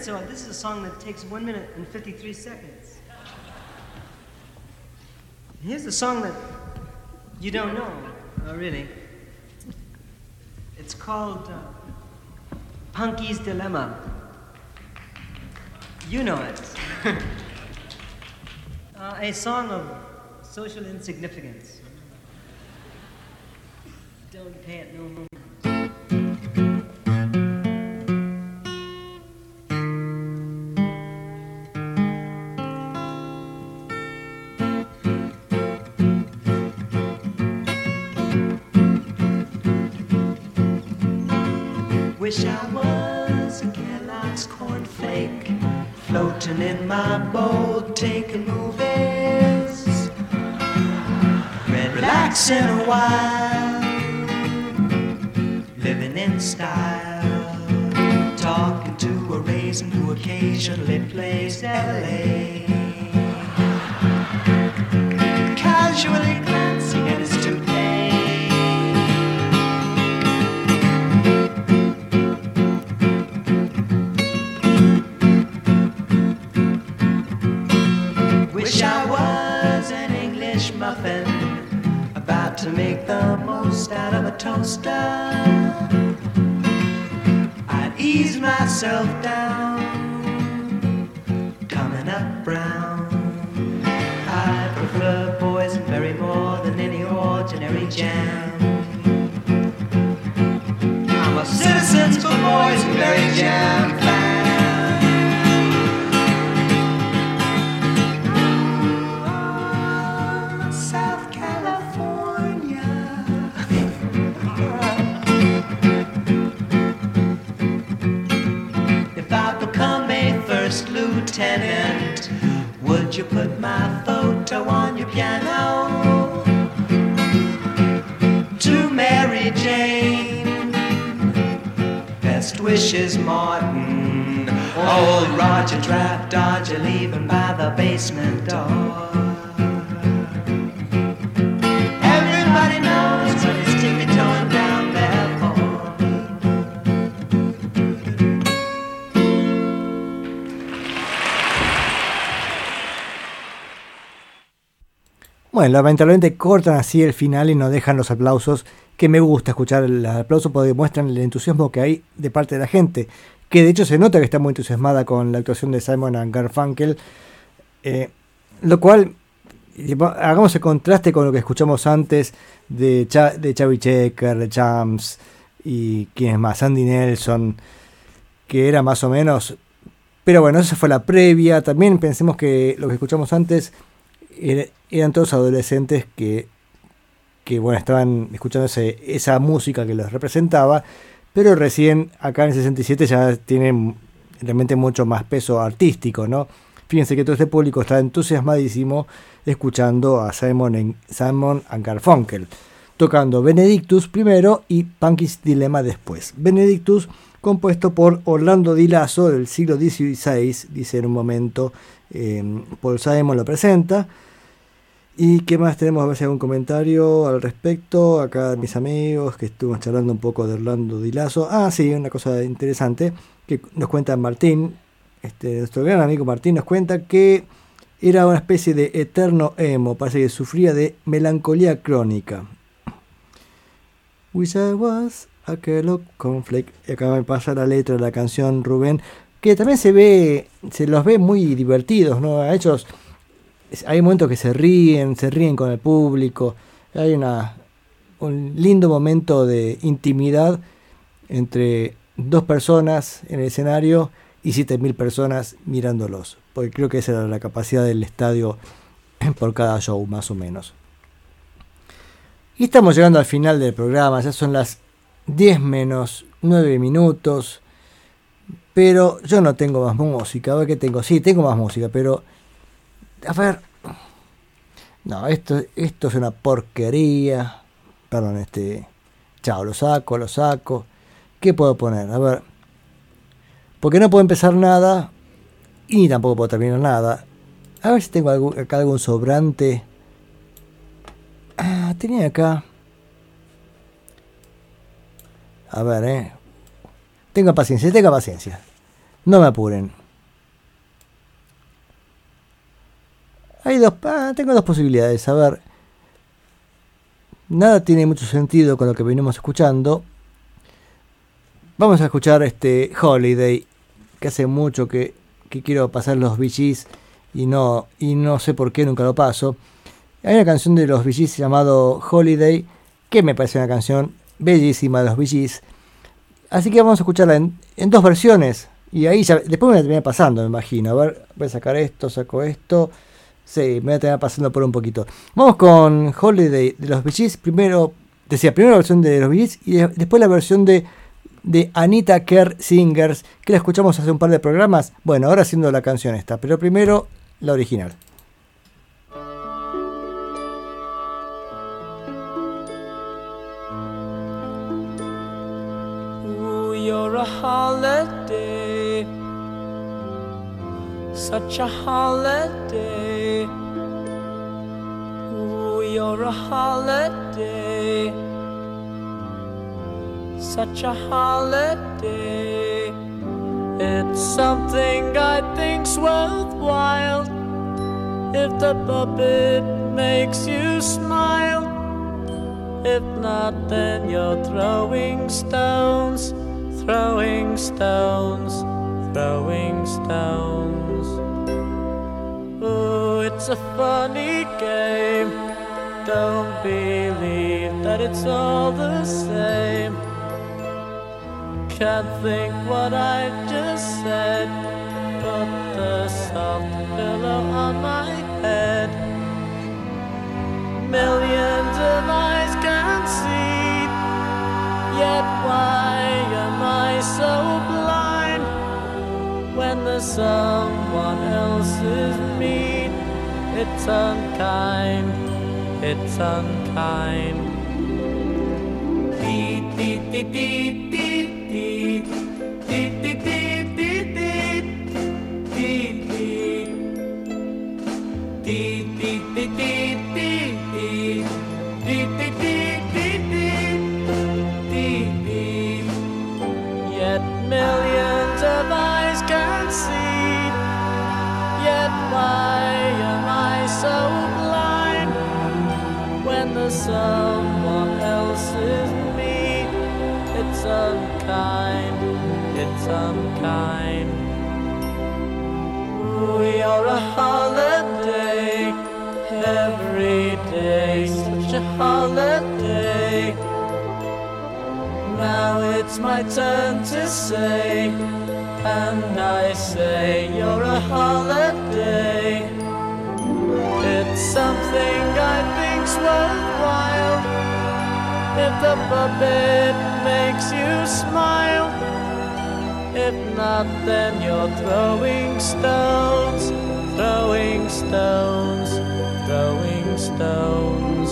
so this is a song that takes one minute and 53 seconds. Here's a song that you don't know, oh, really. It's called uh, Punky's Dilemma. You know it. uh, a song of social insignificance. Don't pay it no more. Floating in my boat, taking movies, relaxing a while, living in style, talking to a raisin who occasionally plays LA. Casually glancing at his myself down, coming up brown. I prefer boysenberry more than any ordinary jam. I'm a citizens for boysenberry jam you put my photo on your piano? To Mary Jane, best wishes, Martin. Old Roger Trap Dodger leaving by the basement door. Bueno, lamentablemente cortan así el final y nos dejan los aplausos, que me gusta escuchar el aplauso porque demuestran el entusiasmo que hay de parte de la gente, que de hecho se nota que está muy entusiasmada con la actuación de Simon and Garfunkel, eh, lo cual, hagamos el contraste con lo que escuchamos antes de, Cha- de Chavi Checker, de Champs y quienes más, Andy Nelson, que era más o menos... Pero bueno, esa fue la previa. También pensemos que lo que escuchamos antes era- eran todos adolescentes que, que bueno, estaban escuchando esa música que los representaba, pero recién acá en el 67 ya tienen realmente mucho más peso artístico, ¿no? Fíjense que todo este público está entusiasmadísimo escuchando a Simon, en, Simon and Garfunkel, tocando Benedictus primero y Punky's Dilemma después. Benedictus compuesto por Orlando Di Lasso del siglo XVI, dice en un momento, eh, Paul Simon lo presenta. ¿Y qué más tenemos? A ver si hay algún comentario al respecto. Acá mis amigos que estuvimos charlando un poco de Orlando Di Lasso. Ah, sí, una cosa interesante que nos cuenta Martín. Este, nuestro gran amigo Martín nos cuenta que era una especie de eterno emo. Parece que sufría de melancolía crónica. Wish I was a Kellogg Cornflake. Y acá me pasa la letra de la canción Rubén. Que también se ve, se los ve muy divertidos, ¿no? A ellos hay momentos que se ríen, se ríen con el público. Hay una, un lindo momento de intimidad entre dos personas en el escenario y 7.000 personas mirándolos. Porque creo que esa era la capacidad del estadio por cada show, más o menos. Y estamos llegando al final del programa, ya son las 10 menos 9 minutos. Pero yo no tengo más música. A ver qué tengo. Sí, tengo más música, pero. A ver. No, esto, esto es una porquería. Perdón, este. Chao, lo saco, lo saco. ¿Qué puedo poner? A ver. Porque no puedo empezar nada. Y tampoco puedo terminar nada. A ver si tengo algún- acá algún sobrante. Ah, tenía acá. A ver, eh. Tenga paciencia, tenga paciencia. No me apuren. Hay dos, ah, tengo dos posibilidades. A ver. Nada tiene mucho sentido con lo que venimos escuchando. Vamos a escuchar este Holiday, que hace mucho que, quiero pasar los Gees y no, y no sé por qué nunca lo paso. Hay una canción de los Gees llamado Holiday, que me parece una canción bellísima de los Gees. Así que vamos a escucharla en, en dos versiones. Y ahí ya, después me la terminé pasando, me imagino. A ver, voy a sacar esto, saco esto. Sí, me voy a terminar pasando por un poquito. Vamos con Holiday de los Gees. Primero, decía, primero la versión de los Gees y de- después la versión de, de Anita Kerr Singers, que la escuchamos hace un par de programas. Bueno, ahora haciendo la canción esta, pero primero la original. Such a holiday. Ooh, you're a holiday, such a holiday. It's something I think's worthwhile if the puppet makes you smile. If not, then you're throwing stones, throwing stones, throwing stones. Ooh, it's a funny game. Don't believe that it's all the same. Can't think what I just said. Put the soft pillow on my head. Someone else's mean? It's unkind, it's unkind. Dee, dee, dee, dee, it's unkind. We are a holiday every day, such a holiday. Now it's my turn to say, and I say you're a holiday. It's something I think's worthwhile if the puppet makes you smile. If not, then you're throwing stones, throwing stones, throwing stones.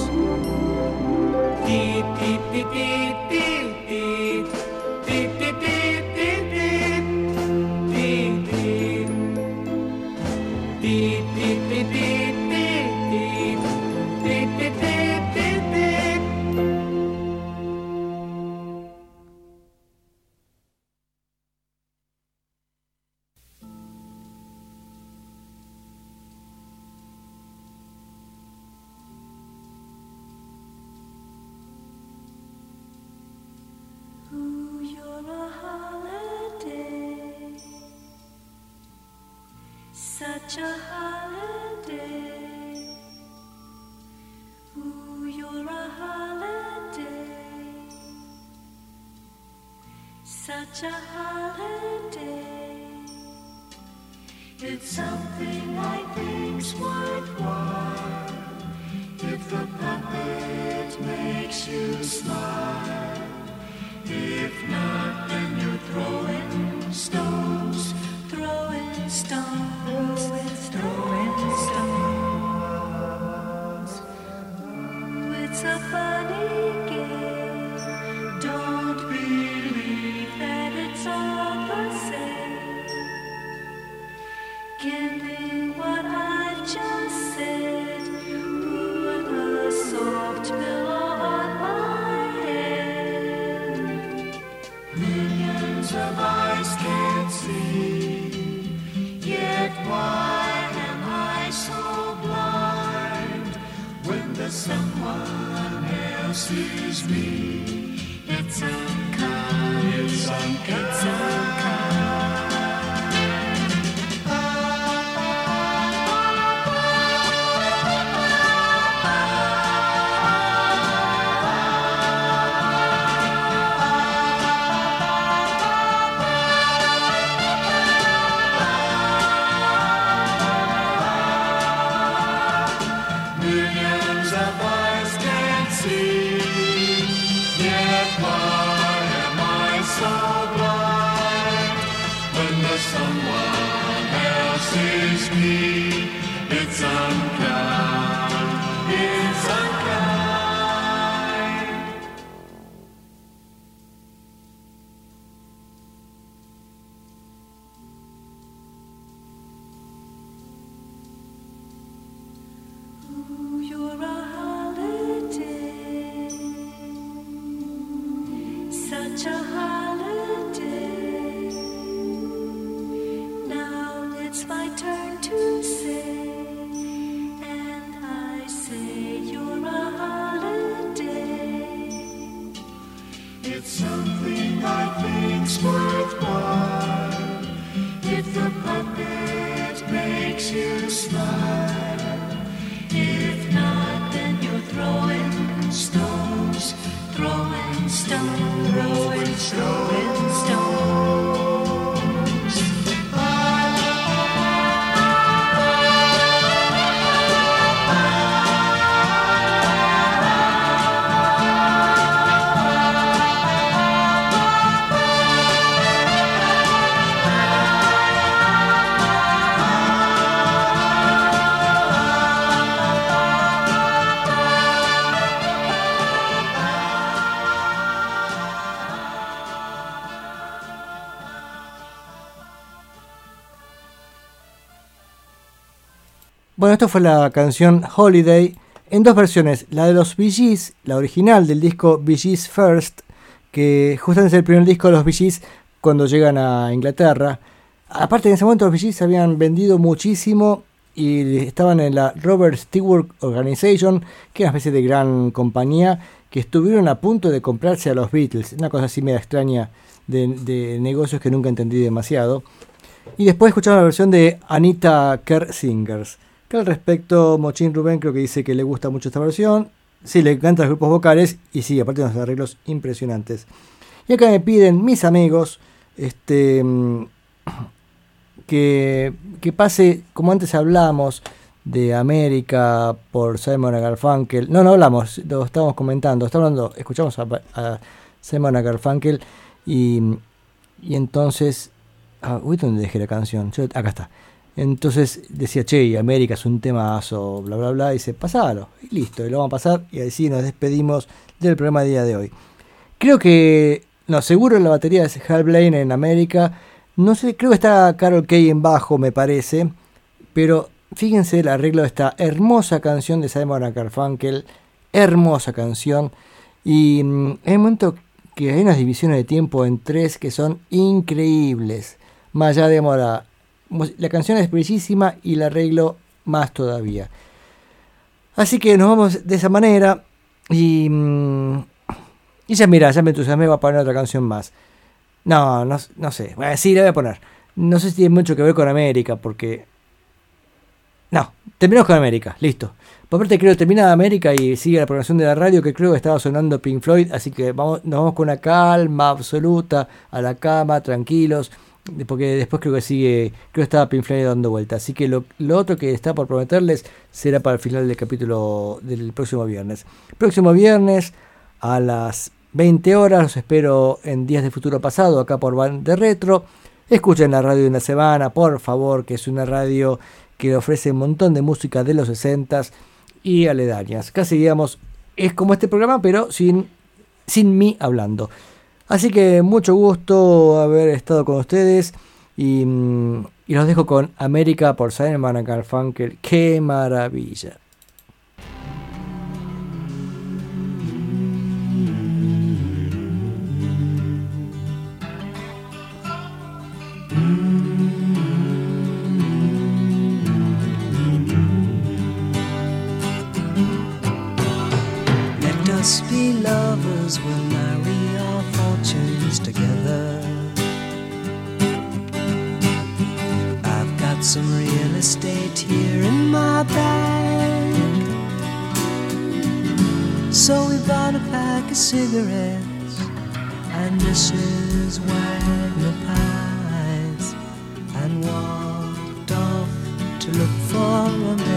Dee dee dee dee else me, it's unkind. It's unkind. Esto fue la canción Holiday en dos versiones. La de los Bee la original del disco Bee First, que justamente es el primer disco de los Bee cuando llegan a Inglaterra. Aparte, en ese momento los Bee Gees habían vendido muchísimo y estaban en la Robert Stewart Organization, que es una especie de gran compañía que estuvieron a punto de comprarse a los Beatles. Una cosa así media extraña de, de negocios que nunca entendí demasiado. Y después escuchamos la versión de Anita Kerr Singers. Que al respecto, Mochín Rubén creo que dice que le gusta mucho esta versión. Sí, le encantan los grupos vocales y sí, aparte unos arreglos impresionantes. Y acá me piden mis amigos este, mm, que, que pase, como antes hablamos, de América por Simon Garfunkel. No, no hablamos, lo estábamos comentando. Está hablando, escuchamos a, Simon Garfunkel y, y entonces. Ah, uy, ¿dónde dejé la canción? Acá está. Entonces decía, che, América es un temazo, bla, bla, bla. Y dice, pasalo. Y listo, y lo vamos a pasar. Y así nos despedimos del programa del día de hoy. Creo que, no, seguro la batería es Hal Blaine en América. No sé, creo que está Carol Kay en bajo, me parece. Pero fíjense el arreglo de esta hermosa canción de Simon Garfunkel. Hermosa canción. Y mm, hay un momento que hay unas divisiones de tiempo en tres que son increíbles. Más allá de la, la canción es bellísima y el arreglo más todavía. Así que nos vamos de esa manera. Y, mm, y ya mira, ya me entusiasmé, voy a poner otra canción más. No, no, no sé. Bueno, sí, la voy a poner. No sé si tiene mucho que ver con América, porque. No, terminamos con América, listo. Por parte creo que termina América y sigue la programación de la radio que creo que estaba sonando Pink Floyd, así que vamos, nos vamos con una calma absoluta a la cama, tranquilos, porque después creo que sigue, creo que estaba Pink Floyd dando vuelta. Así que lo, otro que está por prometerles será para el final del capítulo del próximo viernes. Próximo viernes a las 20 horas, los espero en Días de Futuro Pasado, acá por Van de Retro. Escuchen la radio de una semana, por favor, que es una radio que ofrece un montón de música de los 60s y aledañas. Casi digamos es como este programa, pero sin, sin mí hablando. Así que mucho gusto haber estado con ustedes y, mm, los dejo con América por Simon Garfunkel. ¡Qué maravilla! Cigarettes and Mrs. Wagner pies and walked off to look for America.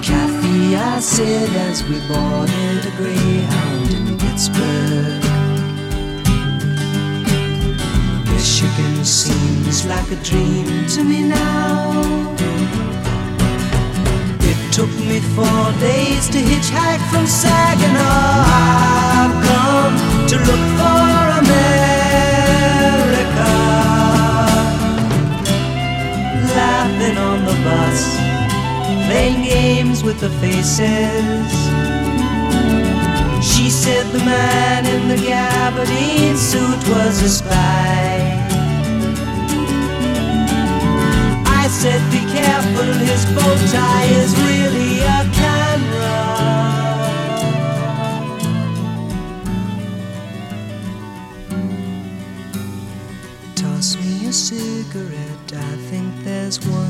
Kathy, I said as we boarded a Greyhound in Pittsburgh. Michigan seems like a dream to me now. It took me four days to hitchhike from Saginaw. I've come to look for America. Laughing on the bus playing games with the faces. She said the man in the gabardine suit was a spy. I said, be careful, his bow tie is really a camera. Toss me a cigarette, I think there's one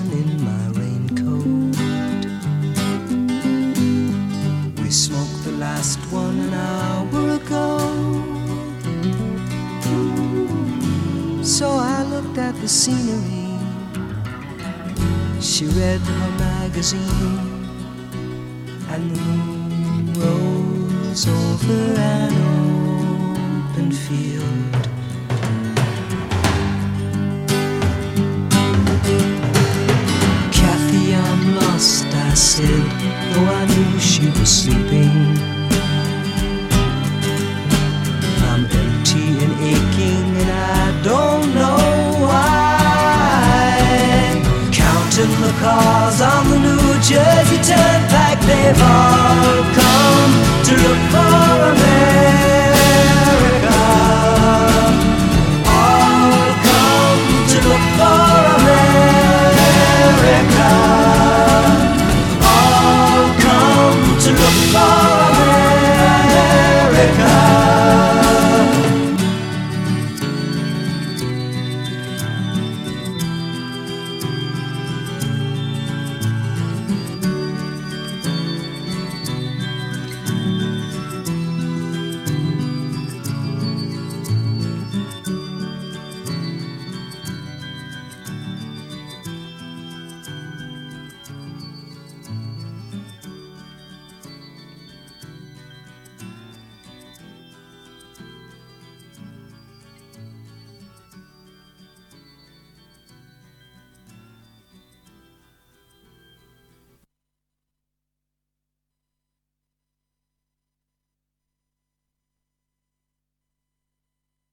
So I looked at the scenery. She read her magazine, and the moon rose over an open field. Kathy, I'm lost, I said, though I knew she was sleeping. Cars on the New Jersey Turnpike, they've all come to look for